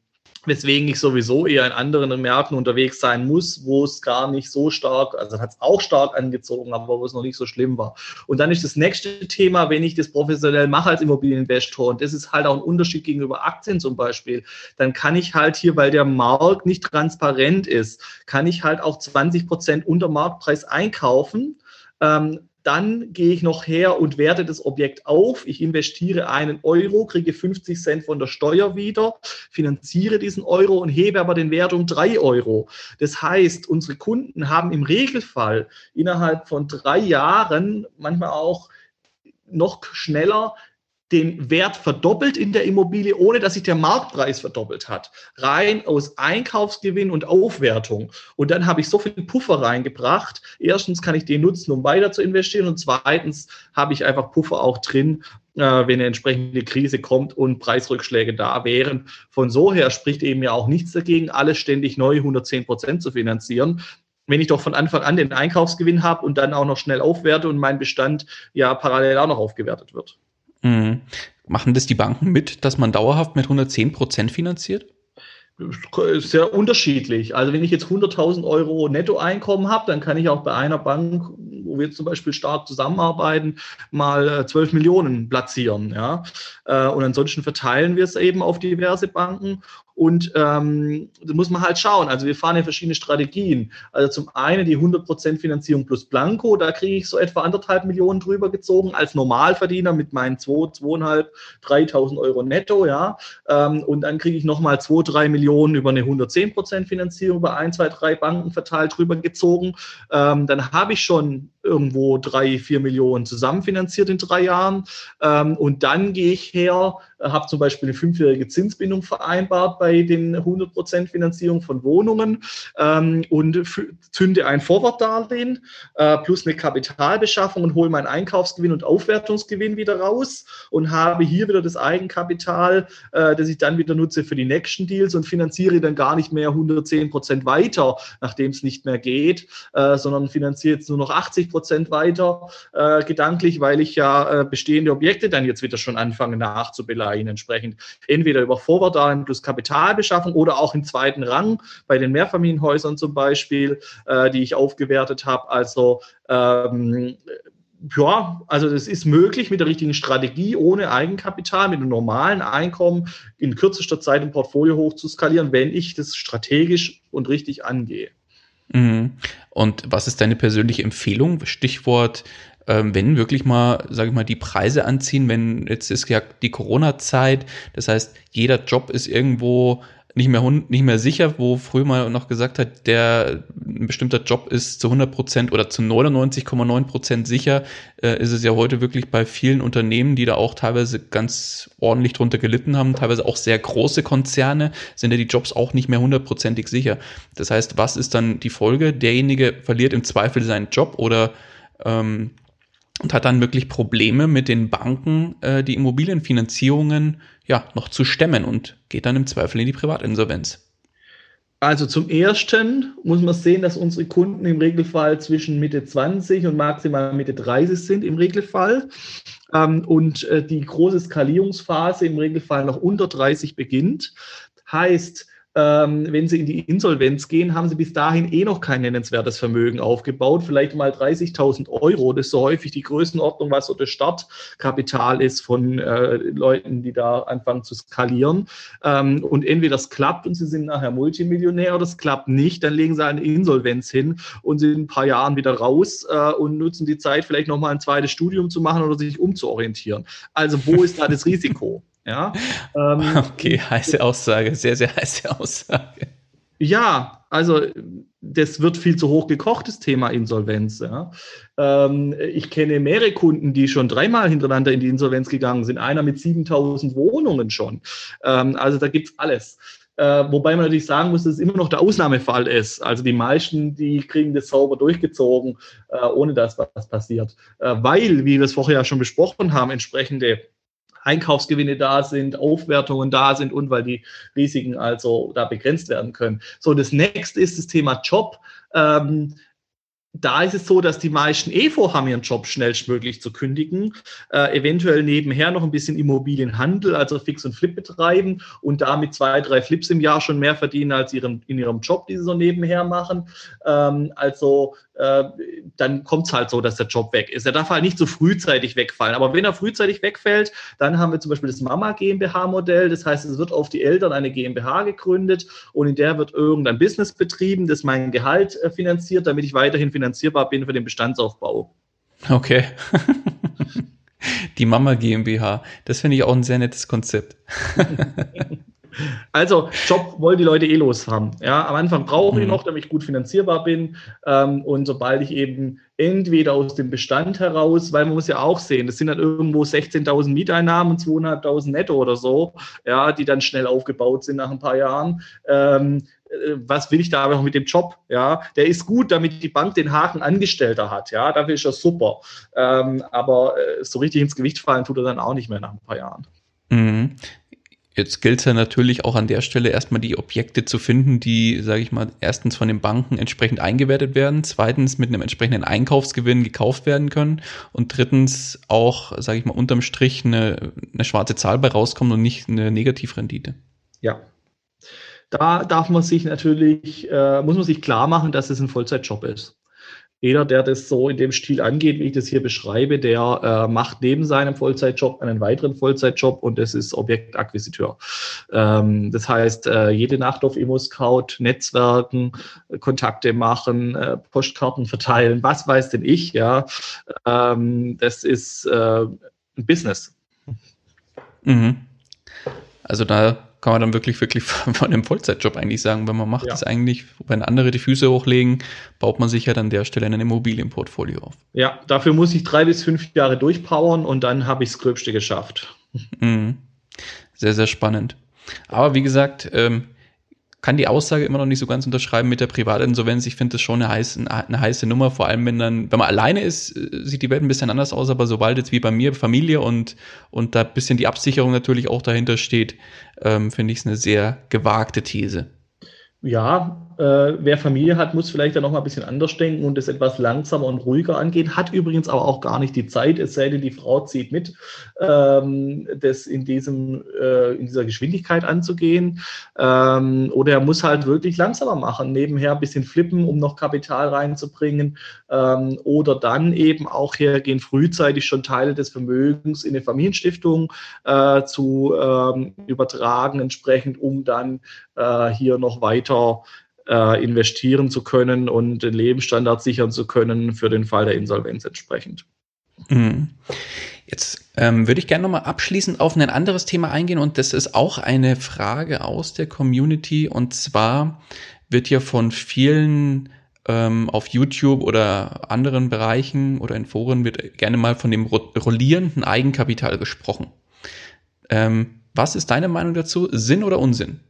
weswegen ich sowieso eher in anderen Märkten unterwegs sein muss, wo es gar nicht so stark, also hat es auch stark angezogen, aber wo es noch nicht so schlimm war. Und dann ist das nächste Thema, wenn ich das professionell mache als Immobilieninvestor, und das ist halt auch ein Unterschied gegenüber Aktien zum Beispiel, dann kann ich halt hier, weil der Markt nicht transparent ist, kann ich halt auch 20 Prozent unter Marktpreis einkaufen ähm, dann gehe ich noch her und werte das Objekt auf. Ich investiere einen Euro, kriege 50 Cent von der Steuer wieder, finanziere diesen Euro und hebe aber den Wert um drei Euro. Das heißt, unsere Kunden haben im Regelfall innerhalb von drei Jahren, manchmal auch noch schneller, den Wert verdoppelt in der Immobilie, ohne dass sich der Marktpreis verdoppelt hat. Rein aus Einkaufsgewinn und Aufwertung. Und dann habe ich so viel Puffer reingebracht. Erstens kann ich den nutzen, um weiter zu investieren. Und zweitens habe ich einfach Puffer auch drin, äh, wenn eine entsprechende Krise kommt und Preisrückschläge da wären. Von so her spricht eben ja auch nichts dagegen, alles ständig neu 110 Prozent zu finanzieren wenn ich doch von Anfang an den Einkaufsgewinn habe und dann auch noch schnell aufwerte und mein Bestand ja parallel auch noch aufgewertet wird. Mhm. Machen das die Banken mit, dass man dauerhaft mit 110 Prozent finanziert? sehr unterschiedlich. Also wenn ich jetzt 100.000 Euro Nettoeinkommen habe, dann kann ich auch bei einer Bank, wo wir zum Beispiel stark zusammenarbeiten, mal 12 äh, Millionen platzieren. Ja? Äh, und ansonsten verteilen wir es eben auf diverse Banken und ähm, da muss man halt schauen. Also wir fahren ja verschiedene Strategien. Also zum einen die 100% Finanzierung plus Blanco, da kriege ich so etwa anderthalb Millionen drüber gezogen als Normalverdiener mit meinen 2, 2.500, 3.000 Euro netto, ja. Ähm, und dann kriege ich nochmal 2, 3 Millionen über eine 110% Finanzierung über ein, zwei, drei Banken verteilt drüber gezogen. Ähm, dann habe ich schon irgendwo drei, vier Millionen zusammenfinanziert in drei Jahren. Ähm, und dann gehe ich her, habe zum Beispiel eine fünfjährige Zinsbindung vereinbart bei den 100% Finanzierung von Wohnungen ähm, und zünde ein Vorwortdarlehen äh, plus eine Kapitalbeschaffung und hole meinen Einkaufsgewinn und Aufwertungsgewinn wieder raus und habe hier wieder das Eigenkapital, äh, das ich dann wieder nutze für die nächsten Deals und finanziere dann gar nicht mehr 110% weiter, nachdem es nicht mehr geht, äh, sondern finanziere jetzt nur noch 80 Prozent weiter äh, gedanklich, weil ich ja äh, bestehende Objekte dann jetzt wieder schon anfange nachzubeleihen. Entsprechend entweder über Vorwartdarlehen plus Kapitalbeschaffung oder auch im zweiten Rang bei den Mehrfamilienhäusern zum Beispiel, äh, die ich aufgewertet habe. Also ähm, ja, also das ist möglich mit der richtigen Strategie, ohne Eigenkapital, mit einem normalen Einkommen in kürzester Zeit ein Portfolio hoch zu skalieren, wenn ich das strategisch und richtig angehe. Mhm. Und was ist deine persönliche Empfehlung? Stichwort, ähm, wenn wirklich mal, sage ich mal, die Preise anziehen, wenn jetzt ist ja die Corona-Zeit, das heißt, jeder Job ist irgendwo nicht mehr, nicht mehr sicher, wo früher mal noch gesagt hat, der ein bestimmter Job ist zu 100 Prozent oder zu 99,9 Prozent sicher, äh, ist es ja heute wirklich bei vielen Unternehmen, die da auch teilweise ganz ordentlich drunter gelitten haben, teilweise auch sehr große Konzerne, sind ja die Jobs auch nicht mehr hundertprozentig sicher. Das heißt, was ist dann die Folge? Derjenige verliert im Zweifel seinen Job oder ähm, und hat dann wirklich Probleme mit den Banken, äh, die Immobilienfinanzierungen ja noch zu stemmen und geht dann im Zweifel in die Privatinsolvenz. Also zum ersten muss man sehen, dass unsere Kunden im Regelfall zwischen Mitte 20 und maximal Mitte 30 sind im Regelfall. Ähm, und äh, die große Skalierungsphase im Regelfall noch unter 30 beginnt. Heißt, ähm, wenn sie in die Insolvenz gehen, haben sie bis dahin eh noch kein nennenswertes Vermögen aufgebaut, vielleicht mal 30.000 Euro. Das ist so häufig die Größenordnung, was so das Startkapital ist von äh, Leuten, die da anfangen zu skalieren. Ähm, und entweder das klappt und sie sind nachher Multimillionär oder das klappt nicht, dann legen sie eine Insolvenz hin und sind ein paar Jahren wieder raus äh, und nutzen die Zeit, vielleicht nochmal ein zweites Studium zu machen oder sich umzuorientieren. Also wo ist da das Risiko? Ja, ähm, okay, heiße Aussage, sehr, sehr heiße Aussage. Ja, also das wird viel zu hoch gekocht, das Thema Insolvenz. Ja. Ähm, ich kenne mehrere Kunden, die schon dreimal hintereinander in die Insolvenz gegangen sind. Einer mit 7000 Wohnungen schon. Ähm, also da gibt es alles. Äh, wobei man natürlich sagen muss, dass es immer noch der Ausnahmefall ist. Also die meisten, die kriegen das sauber durchgezogen, äh, ohne dass was passiert. Äh, weil, wie wir es vorher ja schon besprochen haben, entsprechende Einkaufsgewinne da sind, Aufwertungen da sind und weil die Risiken also da begrenzt werden können. So, das nächste ist das Thema Job. Ähm, da ist es so, dass die meisten eh vorhaben, ihren Job schnellstmöglich zu kündigen, äh, eventuell nebenher noch ein bisschen Immobilienhandel, also Fix und Flip betreiben und damit zwei, drei Flips im Jahr schon mehr verdienen als ihren, in ihrem Job, die sie so nebenher machen. Ähm, also äh, dann kommt es halt so, dass der Job weg ist. Er darf halt nicht so frühzeitig wegfallen. Aber wenn er frühzeitig wegfällt, dann haben wir zum Beispiel das Mama GmbH-Modell. Das heißt, es wird auf die Eltern eine GmbH gegründet und in der wird irgendein Business betrieben, das mein Gehalt äh, finanziert, damit ich weiterhin finanzierbar bin für den Bestandsaufbau. Okay. Die Mama GmbH. Das finde ich auch ein sehr nettes Konzept. Also, Job wollen die Leute eh los haben. Ja, am Anfang brauche ich mhm. noch, damit ich gut finanzierbar bin. Ähm, und sobald ich eben entweder aus dem Bestand heraus, weil man muss ja auch sehen, das sind dann irgendwo 16.000 Mieteinnahmen und 2.500 netto oder so, ja, die dann schnell aufgebaut sind nach ein paar Jahren. Ähm, äh, was will ich da aber noch mit dem Job? Ja, der ist gut, damit die Bank den Haken Angestellter hat. Ja, dafür ist er super. Ähm, aber äh, so richtig ins Gewicht fallen tut er dann auch nicht mehr nach ein paar Jahren. Mhm. Jetzt gilt es ja natürlich auch an der Stelle erstmal die Objekte zu finden, die, sage ich mal, erstens von den Banken entsprechend eingewertet werden, zweitens mit einem entsprechenden Einkaufsgewinn gekauft werden können und drittens auch, sage ich mal, unterm Strich eine, eine schwarze Zahl bei rauskommt und nicht eine Negativrendite. Ja, Da darf man sich natürlich, äh, muss man sich klar machen, dass es ein Vollzeitjob ist. Jeder, der das so in dem Stil angeht, wie ich das hier beschreibe, der äh, macht neben seinem Vollzeitjob einen weiteren Vollzeitjob und das ist Objektakquisiteur. Ähm, das heißt, äh, jede Nacht auf Immo-Scout, Netzwerken, Kontakte machen, äh, Postkarten verteilen, was weiß denn ich, ja. Ähm, das ist äh, ein Business. Mhm. Also da kann man dann wirklich, wirklich von einem Vollzeitjob eigentlich sagen, wenn man macht ja. das eigentlich, wenn andere die Füße hochlegen, baut man sich ja an der Stelle ein Immobilienportfolio auf. Ja, dafür muss ich drei bis fünf Jahre durchpowern und dann habe ich das Gröbste geschafft. Mhm. Sehr, sehr spannend. Aber wie gesagt, ähm, kann die Aussage immer noch nicht so ganz unterschreiben mit der Privatinsolvenz. Ich finde das schon eine heiße, eine heiße Nummer, vor allem wenn dann, wenn man alleine ist, äh, sieht die Welt ein bisschen anders aus, aber sobald jetzt wie bei mir Familie und, und da ein bisschen die Absicherung natürlich auch dahinter steht, ähm, finde ich es eine sehr gewagte These. Ja, äh, wer Familie hat, muss vielleicht dann noch mal ein bisschen anders denken und es etwas langsamer und ruhiger angehen. Hat übrigens aber auch gar nicht die Zeit, es sei denn, die Frau zieht mit, ähm, das in, diesem, äh, in dieser Geschwindigkeit anzugehen. Ähm, oder er muss halt wirklich langsamer machen, nebenher ein bisschen flippen, um noch Kapital reinzubringen. Ähm, oder dann eben auch hergehen, frühzeitig schon Teile des Vermögens in eine Familienstiftung äh, zu ähm, übertragen, entsprechend, um dann äh, hier noch weiter äh, investieren zu können und den Lebensstandard sichern zu können für den Fall der Insolvenz entsprechend. Mhm. Jetzt ähm, würde ich gerne nochmal abschließend auf ein anderes Thema eingehen und das ist auch eine Frage aus der Community und zwar wird ja von vielen ähm, auf YouTube oder anderen Bereichen oder in Foren wird gerne mal von dem rollierenden Eigenkapital gesprochen. Ähm, was ist deine Meinung dazu? Sinn oder Unsinn?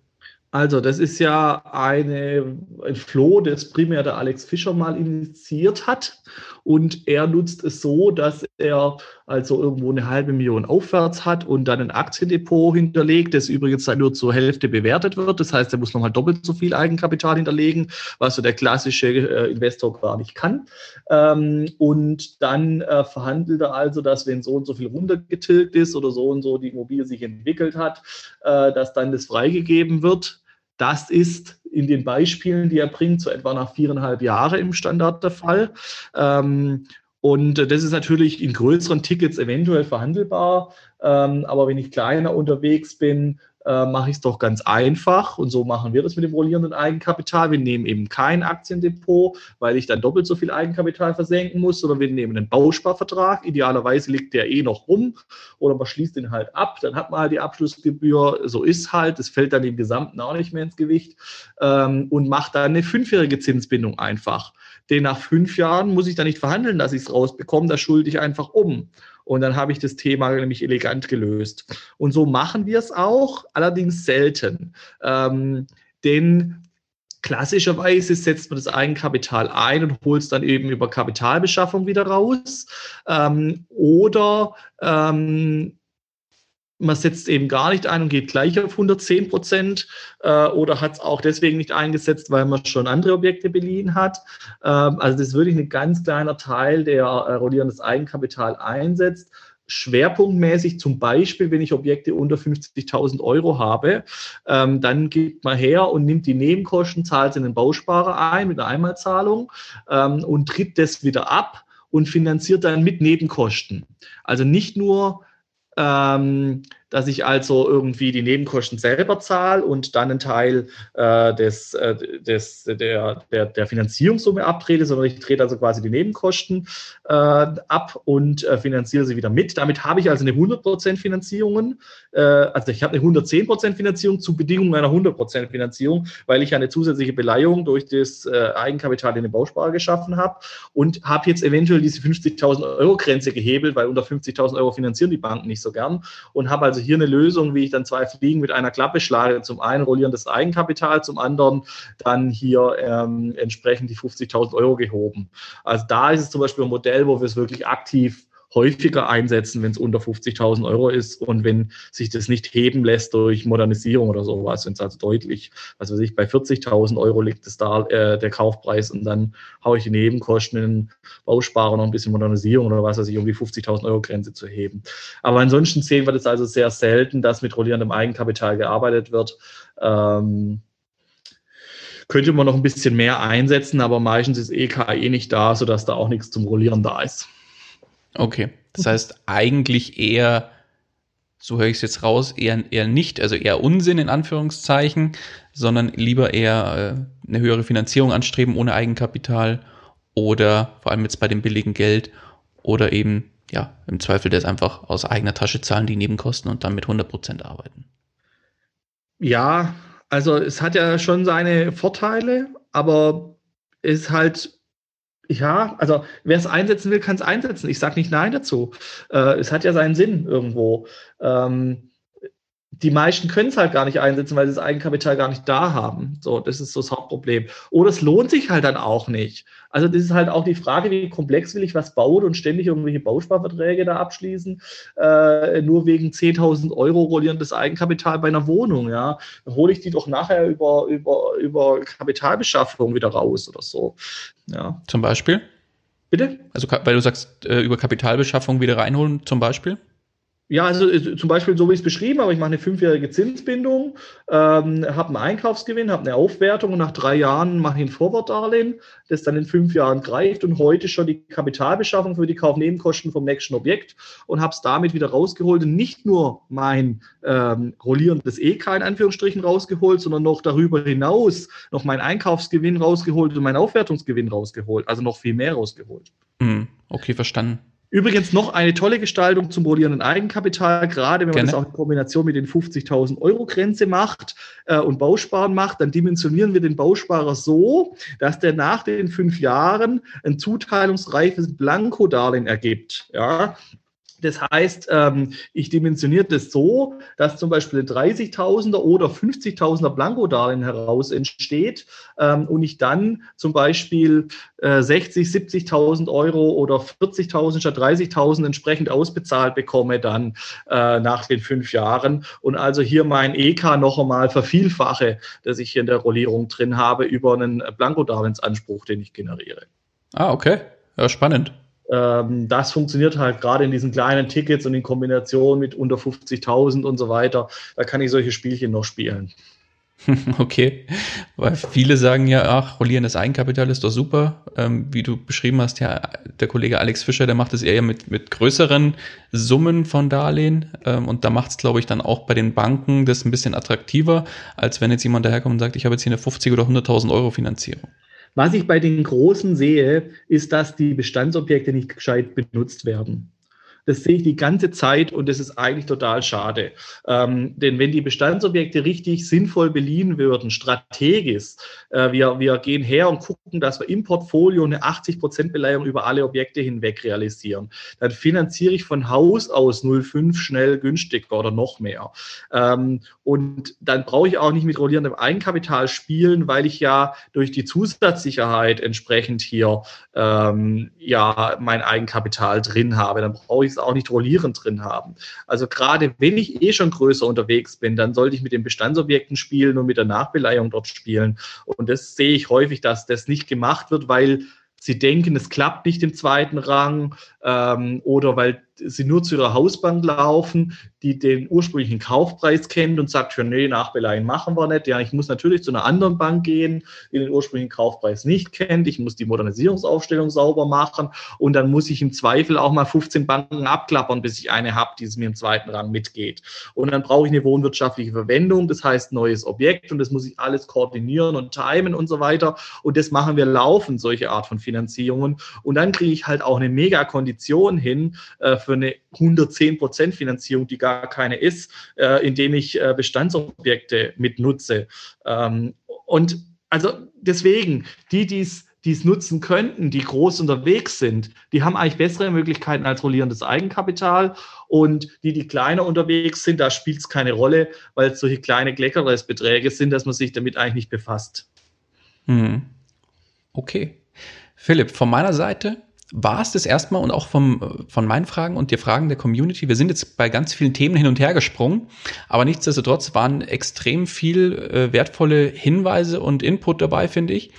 Also, das ist ja eine, ein Floh, das primär der Alex Fischer mal initiiert hat. Und er nutzt es so, dass er also irgendwo eine halbe Million aufwärts hat und dann ein Aktiendepot hinterlegt, das übrigens dann nur zur Hälfte bewertet wird. Das heißt, er muss nochmal doppelt so viel Eigenkapital hinterlegen, was so der klassische äh, Investor gar nicht kann. Ähm, und dann äh, verhandelt er also, dass wenn so und so viel runtergetilgt ist oder so und so die Immobilie sich entwickelt hat, äh, dass dann das freigegeben wird. Das ist in den Beispielen, die er bringt, so etwa nach viereinhalb Jahren im Standard der Fall. Ähm, und das ist natürlich in größeren Tickets eventuell verhandelbar. Ähm, aber wenn ich kleiner unterwegs bin, äh, mache ich es doch ganz einfach. Und so machen wir das mit dem rollierenden Eigenkapital. Wir nehmen eben kein Aktiendepot, weil ich dann doppelt so viel Eigenkapital versenken muss, sondern wir nehmen einen Bausparvertrag. Idealerweise liegt der eh noch rum oder man schließt den halt ab. Dann hat man halt die Abschlussgebühr. So ist halt. Das fällt dann im Gesamten auch nicht mehr ins Gewicht ähm, und macht dann eine fünfjährige Zinsbindung einfach. Denn nach fünf Jahren muss ich dann nicht verhandeln, dass ich es rausbekomme. Da schulde ich einfach um. Und dann habe ich das Thema nämlich elegant gelöst. Und so machen wir es auch, allerdings selten. Ähm, denn Klassischerweise setzt man das Eigenkapital ein und holt es dann eben über Kapitalbeschaffung wieder raus. Ähm, oder ähm, man setzt eben gar nicht ein und geht gleich auf 110 Prozent äh, oder hat es auch deswegen nicht eingesetzt, weil man schon andere Objekte beliehen hat. Ähm, also das ist wirklich ein ganz kleiner Teil, der äh, rollierendes Eigenkapital einsetzt. Schwerpunktmäßig zum Beispiel, wenn ich Objekte unter 50.000 Euro habe, ähm, dann gibt man her und nimmt die Nebenkosten, zahlt in den Bausparer ein mit einer Einmalzahlung ähm, und tritt das wieder ab und finanziert dann mit Nebenkosten. Also nicht nur ähm, dass ich also irgendwie die Nebenkosten selber zahle und dann einen Teil äh, des, äh, des, der, der, der Finanzierungssumme abtrete, sondern ich trete also quasi die Nebenkosten äh, ab und äh, finanziere sie wieder mit. Damit habe ich also eine 100% Finanzierung, äh, also ich habe eine 110% Finanzierung zu Bedingungen einer 100% Finanzierung, weil ich eine zusätzliche Beleihung durch das äh, Eigenkapital in den Bausparer geschaffen habe und habe jetzt eventuell diese 50.000 Euro Grenze gehebelt, weil unter 50.000 Euro finanzieren die Banken nicht so gern und habe also also hier eine Lösung, wie ich dann zwei Fliegen mit einer Klappe schlage. Zum einen rollierendes Eigenkapital, zum anderen dann hier ähm, entsprechend die 50.000 Euro gehoben. Also da ist es zum Beispiel ein Modell, wo wir es wirklich aktiv häufiger einsetzen, wenn es unter 50.000 Euro ist und wenn sich das nicht heben lässt durch Modernisierung oder sowas, wenn es also deutlich, was weiß ich, bei 40.000 Euro liegt es da äh, der Kaufpreis und dann haue ich die Nebenkosten in Bausparer noch ein bisschen Modernisierung oder was weiß ich, um die 50.000 Euro Grenze zu heben. Aber ansonsten sehen wir das also sehr selten, dass mit rollierendem Eigenkapital gearbeitet wird. Ähm, könnte man noch ein bisschen mehr einsetzen, aber meistens ist EK eh nicht da, sodass da auch nichts zum Rollieren da ist. Okay, das heißt eigentlich eher, so höre ich es jetzt raus, eher, eher nicht, also eher Unsinn in Anführungszeichen, sondern lieber eher äh, eine höhere Finanzierung anstreben ohne Eigenkapital oder vor allem jetzt bei dem billigen Geld oder eben, ja, im Zweifel das einfach aus eigener Tasche zahlen, die Nebenkosten und dann mit 100% arbeiten. Ja, also es hat ja schon seine Vorteile, aber es ist halt, ja, also wer es einsetzen will, kann es einsetzen. Ich sage nicht Nein dazu. Äh, es hat ja seinen Sinn irgendwo. Ähm, die meisten können es halt gar nicht einsetzen, weil sie das Eigenkapital gar nicht da haben. So, das ist so das Hauptproblem. Oder es lohnt sich halt dann auch nicht. Also das ist halt auch die Frage, wie komplex will ich was bauen und ständig irgendwelche Bausparverträge da abschließen, äh, nur wegen 10.000 Euro rollierendes Eigenkapital bei einer Wohnung, ja. Dann hole ich die doch nachher über, über, über Kapitalbeschaffung wieder raus oder so. Ja. Zum Beispiel? Bitte? Also, weil du sagst, äh, über Kapitalbeschaffung wieder reinholen, zum Beispiel? Ja, also äh, zum Beispiel so wie ich es beschrieben habe, ich mache eine fünfjährige Zinsbindung, ähm, habe einen Einkaufsgewinn, habe eine Aufwertung und nach drei Jahren mache ich ein Vorwortdarlehen, das dann in fünf Jahren greift und heute schon die Kapitalbeschaffung für die Kaufnebenkosten vom nächsten Objekt und habe es damit wieder rausgeholt und nicht nur mein ähm, rollierendes EK in Anführungsstrichen rausgeholt, sondern noch darüber hinaus noch meinen Einkaufsgewinn rausgeholt und meinen Aufwertungsgewinn rausgeholt, also noch viel mehr rausgeholt. Hm, okay, verstanden. Übrigens noch eine tolle Gestaltung zum rollierenden Eigenkapital, gerade wenn man Gerne. das auch in Kombination mit den 50.000 Euro Grenze macht äh, und Bausparen macht, dann dimensionieren wir den Bausparer so, dass der nach den fünf Jahren ein zuteilungsreifes Blankodarlehen ergibt. Ja, das heißt, ähm, ich dimensioniere das so, dass zum Beispiel ein 30.000er oder 50.000er Blankodarlehen heraus entsteht ähm, und ich dann zum Beispiel äh, 60, 70.000 Euro oder 40.000 statt 30.000 entsprechend ausbezahlt bekomme dann äh, nach den fünf Jahren und also hier mein EK noch einmal vervielfache, das ich hier in der Rollierung drin habe über einen Blankodarlehensanspruch, den ich generiere. Ah, okay. Ja, spannend. Ähm, das funktioniert halt gerade in diesen kleinen Tickets und in Kombination mit unter 50.000 und so weiter. Da kann ich solche Spielchen noch spielen. Okay, weil viele sagen ja, ach, rollierendes Eigenkapital ist doch super. Ähm, wie du beschrieben hast, ja, der Kollege Alex Fischer, der macht es eher mit, mit größeren Summen von Darlehen. Ähm, und da macht es, glaube ich, dann auch bei den Banken das ein bisschen attraktiver, als wenn jetzt jemand daherkommt und sagt, ich habe jetzt hier eine 50 oder 100.000 Euro Finanzierung. Was ich bei den Großen sehe, ist, dass die Bestandsobjekte nicht gescheit benutzt werden. Das sehe ich die ganze Zeit und das ist eigentlich total schade. Ähm, denn wenn die Bestandsobjekte richtig sinnvoll beliehen würden, strategisch, äh, wir, wir gehen her und gucken, dass wir im Portfolio eine 80% Beleihung über alle Objekte hinweg realisieren, dann finanziere ich von Haus aus 0,5 schnell günstiger oder noch mehr. Ähm, und dann brauche ich auch nicht mit rollierendem Eigenkapital spielen, weil ich ja durch die Zusatzsicherheit entsprechend hier ähm, ja mein Eigenkapital drin habe. Dann brauche ich es auch nicht rollierend drin haben. Also gerade wenn ich eh schon größer unterwegs bin, dann sollte ich mit den Bestandsobjekten spielen und mit der Nachbeleihung dort spielen. Und das sehe ich häufig, dass das nicht gemacht wird, weil sie denken, es klappt nicht im zweiten Rang ähm, oder weil sie nur zu ihrer Hausbank laufen, die den ursprünglichen Kaufpreis kennt und sagt, ja, nee, Nachbeleihen machen wir nicht. Ja, ich muss natürlich zu einer anderen Bank gehen, die den ursprünglichen Kaufpreis nicht kennt. Ich muss die Modernisierungsaufstellung sauber machen und dann muss ich im Zweifel auch mal 15 Banken abklappern, bis ich eine habe, die es mir im zweiten Rang mitgeht. Und dann brauche ich eine wohnwirtschaftliche Verwendung, das heißt neues Objekt und das muss ich alles koordinieren und timen und so weiter. Und das machen wir laufend, solche Art von Finanzierungen. Und dann kriege ich halt auch eine mega Kondition hin äh, für eine 110 Prozent Finanzierung, die gar keine ist, äh, indem ich äh, Bestandsobjekte mitnutze. Ähm, und also deswegen, die, die es nutzen könnten, die groß unterwegs sind, die haben eigentlich bessere Möglichkeiten als rollierendes Eigenkapital. Und die, die kleiner unterwegs sind, da spielt es keine Rolle, weil es solche kleine Kleckeres-Beträge sind, dass man sich damit eigentlich nicht befasst. Hm. Okay. Philipp, von meiner Seite war es das erstmal und auch vom, von meinen Fragen und der Fragen der Community. Wir sind jetzt bei ganz vielen Themen hin und her gesprungen, aber nichtsdestotrotz waren extrem viel äh, wertvolle Hinweise und Input dabei, finde ich.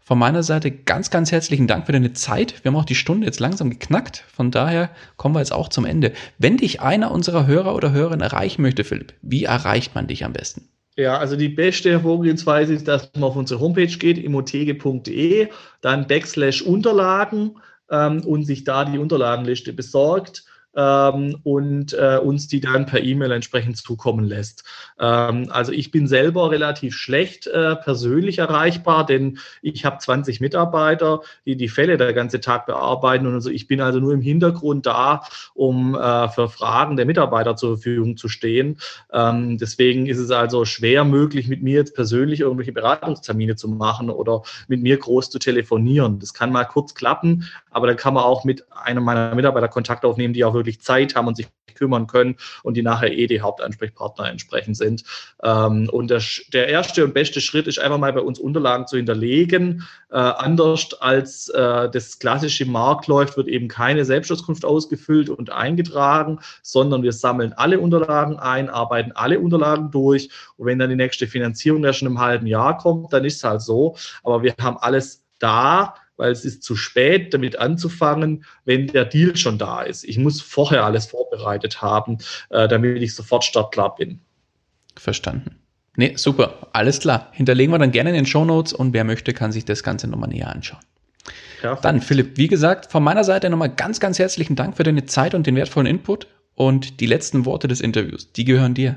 Von meiner Seite ganz, ganz herzlichen Dank für deine Zeit. Wir haben auch die Stunde jetzt langsam geknackt. Von daher kommen wir jetzt auch zum Ende. Wenn dich einer unserer Hörer oder Hörerinnen erreichen möchte, Philipp, wie erreicht man dich am besten? Ja, also die beste Vorgehensweise ist, dass man auf unsere Homepage geht, imotege.de, dann Backslash Unterlagen ähm, und sich da die Unterlagenliste besorgt ähm, und äh, uns die dann per E-Mail entsprechend zukommen lässt. Ähm, also ich bin selber relativ schlecht äh, persönlich erreichbar, denn ich habe 20 Mitarbeiter, die die Fälle der ganze Tag bearbeiten und also ich bin also nur im Hintergrund da, um äh, für Fragen der Mitarbeiter zur Verfügung zu stehen. Ähm, deswegen ist es also schwer möglich, mit mir jetzt persönlich irgendwelche Beratungstermine zu machen oder mit mir groß zu telefonieren. Das kann mal kurz klappen, aber dann kann man auch mit einem meiner Mitarbeiter Kontakt aufnehmen, die auch wirklich wirklich Zeit haben und sich kümmern können und die nachher eh die Hauptansprechpartner entsprechend sind. Ähm, und der, der, erste und beste Schritt ist einfach mal bei uns Unterlagen zu hinterlegen. Äh, anders als äh, das klassische Markt läuft, wird eben keine Selbstauskunft ausgefüllt und eingetragen, sondern wir sammeln alle Unterlagen ein, arbeiten alle Unterlagen durch. Und wenn dann die nächste Finanzierung erst in einem halben Jahr kommt, dann ist es halt so. Aber wir haben alles da, weil es ist zu spät, damit anzufangen, wenn der Deal schon da ist. Ich muss vorher alles vorbereitet haben, äh, damit ich sofort startklar bin. Verstanden. Nee, super, alles klar. Hinterlegen wir dann gerne in den Show Notes und wer möchte, kann sich das Ganze nochmal näher anschauen. Perfekt. Dann, Philipp, wie gesagt, von meiner Seite nochmal ganz, ganz herzlichen Dank für deine Zeit und den wertvollen Input. Und die letzten Worte des Interviews, die gehören dir.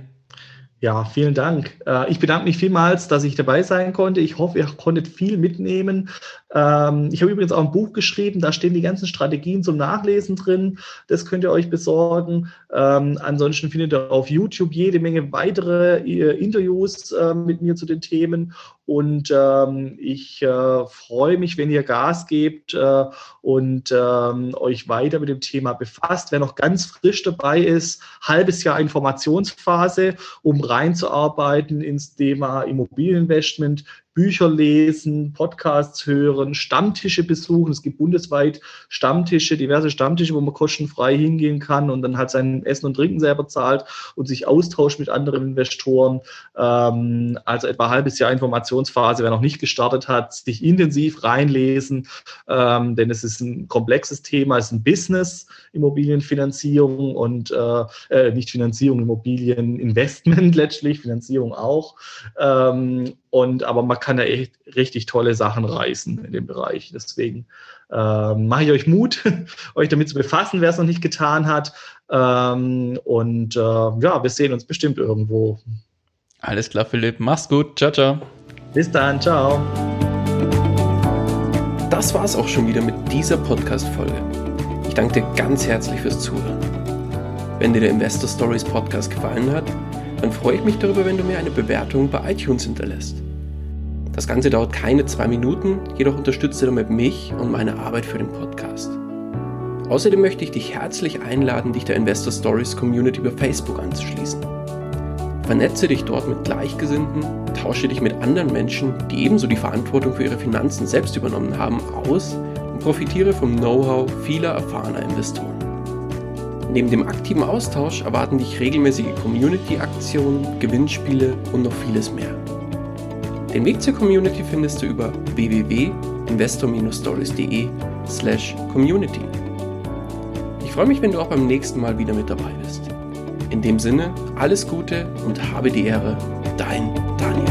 Ja, vielen Dank. Äh, ich bedanke mich vielmals, dass ich dabei sein konnte. Ich hoffe, ihr konntet viel mitnehmen. Ähm, ich habe übrigens auch ein Buch geschrieben, da stehen die ganzen Strategien zum Nachlesen drin. Das könnt ihr euch besorgen. Ähm, ansonsten findet ihr auf YouTube jede Menge weitere äh, Interviews äh, mit mir zu den Themen. Und ähm, ich äh, freue mich, wenn ihr Gas gebt äh, und ähm, euch weiter mit dem Thema befasst. Wer noch ganz frisch dabei ist, halbes Jahr Informationsphase, um reinzuarbeiten ins Thema Immobilieninvestment, Bücher lesen, Podcasts hören, Stammtische besuchen. Es gibt bundesweit Stammtische, diverse Stammtische, wo man kostenfrei hingehen kann und dann halt sein Essen und Trinken selber zahlt und sich austauscht mit anderen Investoren. Ähm, also etwa ein halbes Jahr Informationsphase, wer noch nicht gestartet hat, sich intensiv reinlesen, ähm, denn es ist ein komplexes Thema, es ist ein Business, Immobilienfinanzierung und äh, äh nicht Finanzierung, Immobilieninvestment letztlich, Finanzierung auch. Ähm, und aber man kann da echt richtig tolle Sachen reißen in dem Bereich. Deswegen ähm, mache ich euch Mut, euch damit zu befassen, wer es noch nicht getan hat. Ähm, und äh, ja, wir sehen uns bestimmt irgendwo. Alles klar, Philipp. Mach's gut. Ciao, ciao. Bis dann. Ciao. Das war's auch schon wieder mit dieser Podcast-Folge. Ich danke dir ganz herzlich fürs Zuhören. Wenn dir der Investor Stories Podcast gefallen hat, dann freue ich mich darüber, wenn du mir eine Bewertung bei iTunes hinterlässt. Das Ganze dauert keine zwei Minuten, jedoch unterstützt du damit mich und meine Arbeit für den Podcast. Außerdem möchte ich dich herzlich einladen, dich der Investor Stories Community über Facebook anzuschließen. Vernetze dich dort mit Gleichgesinnten, tausche dich mit anderen Menschen, die ebenso die Verantwortung für ihre Finanzen selbst übernommen haben, aus und profitiere vom Know-how vieler erfahrener Investoren. Neben dem aktiven Austausch erwarten dich regelmäßige Community-Aktionen, Gewinnspiele und noch vieles mehr. Den Weg zur Community findest du über www.investor-stories.de slash community. Ich freue mich, wenn du auch beim nächsten Mal wieder mit dabei bist. In dem Sinne, alles Gute und habe die Ehre, dein Daniel.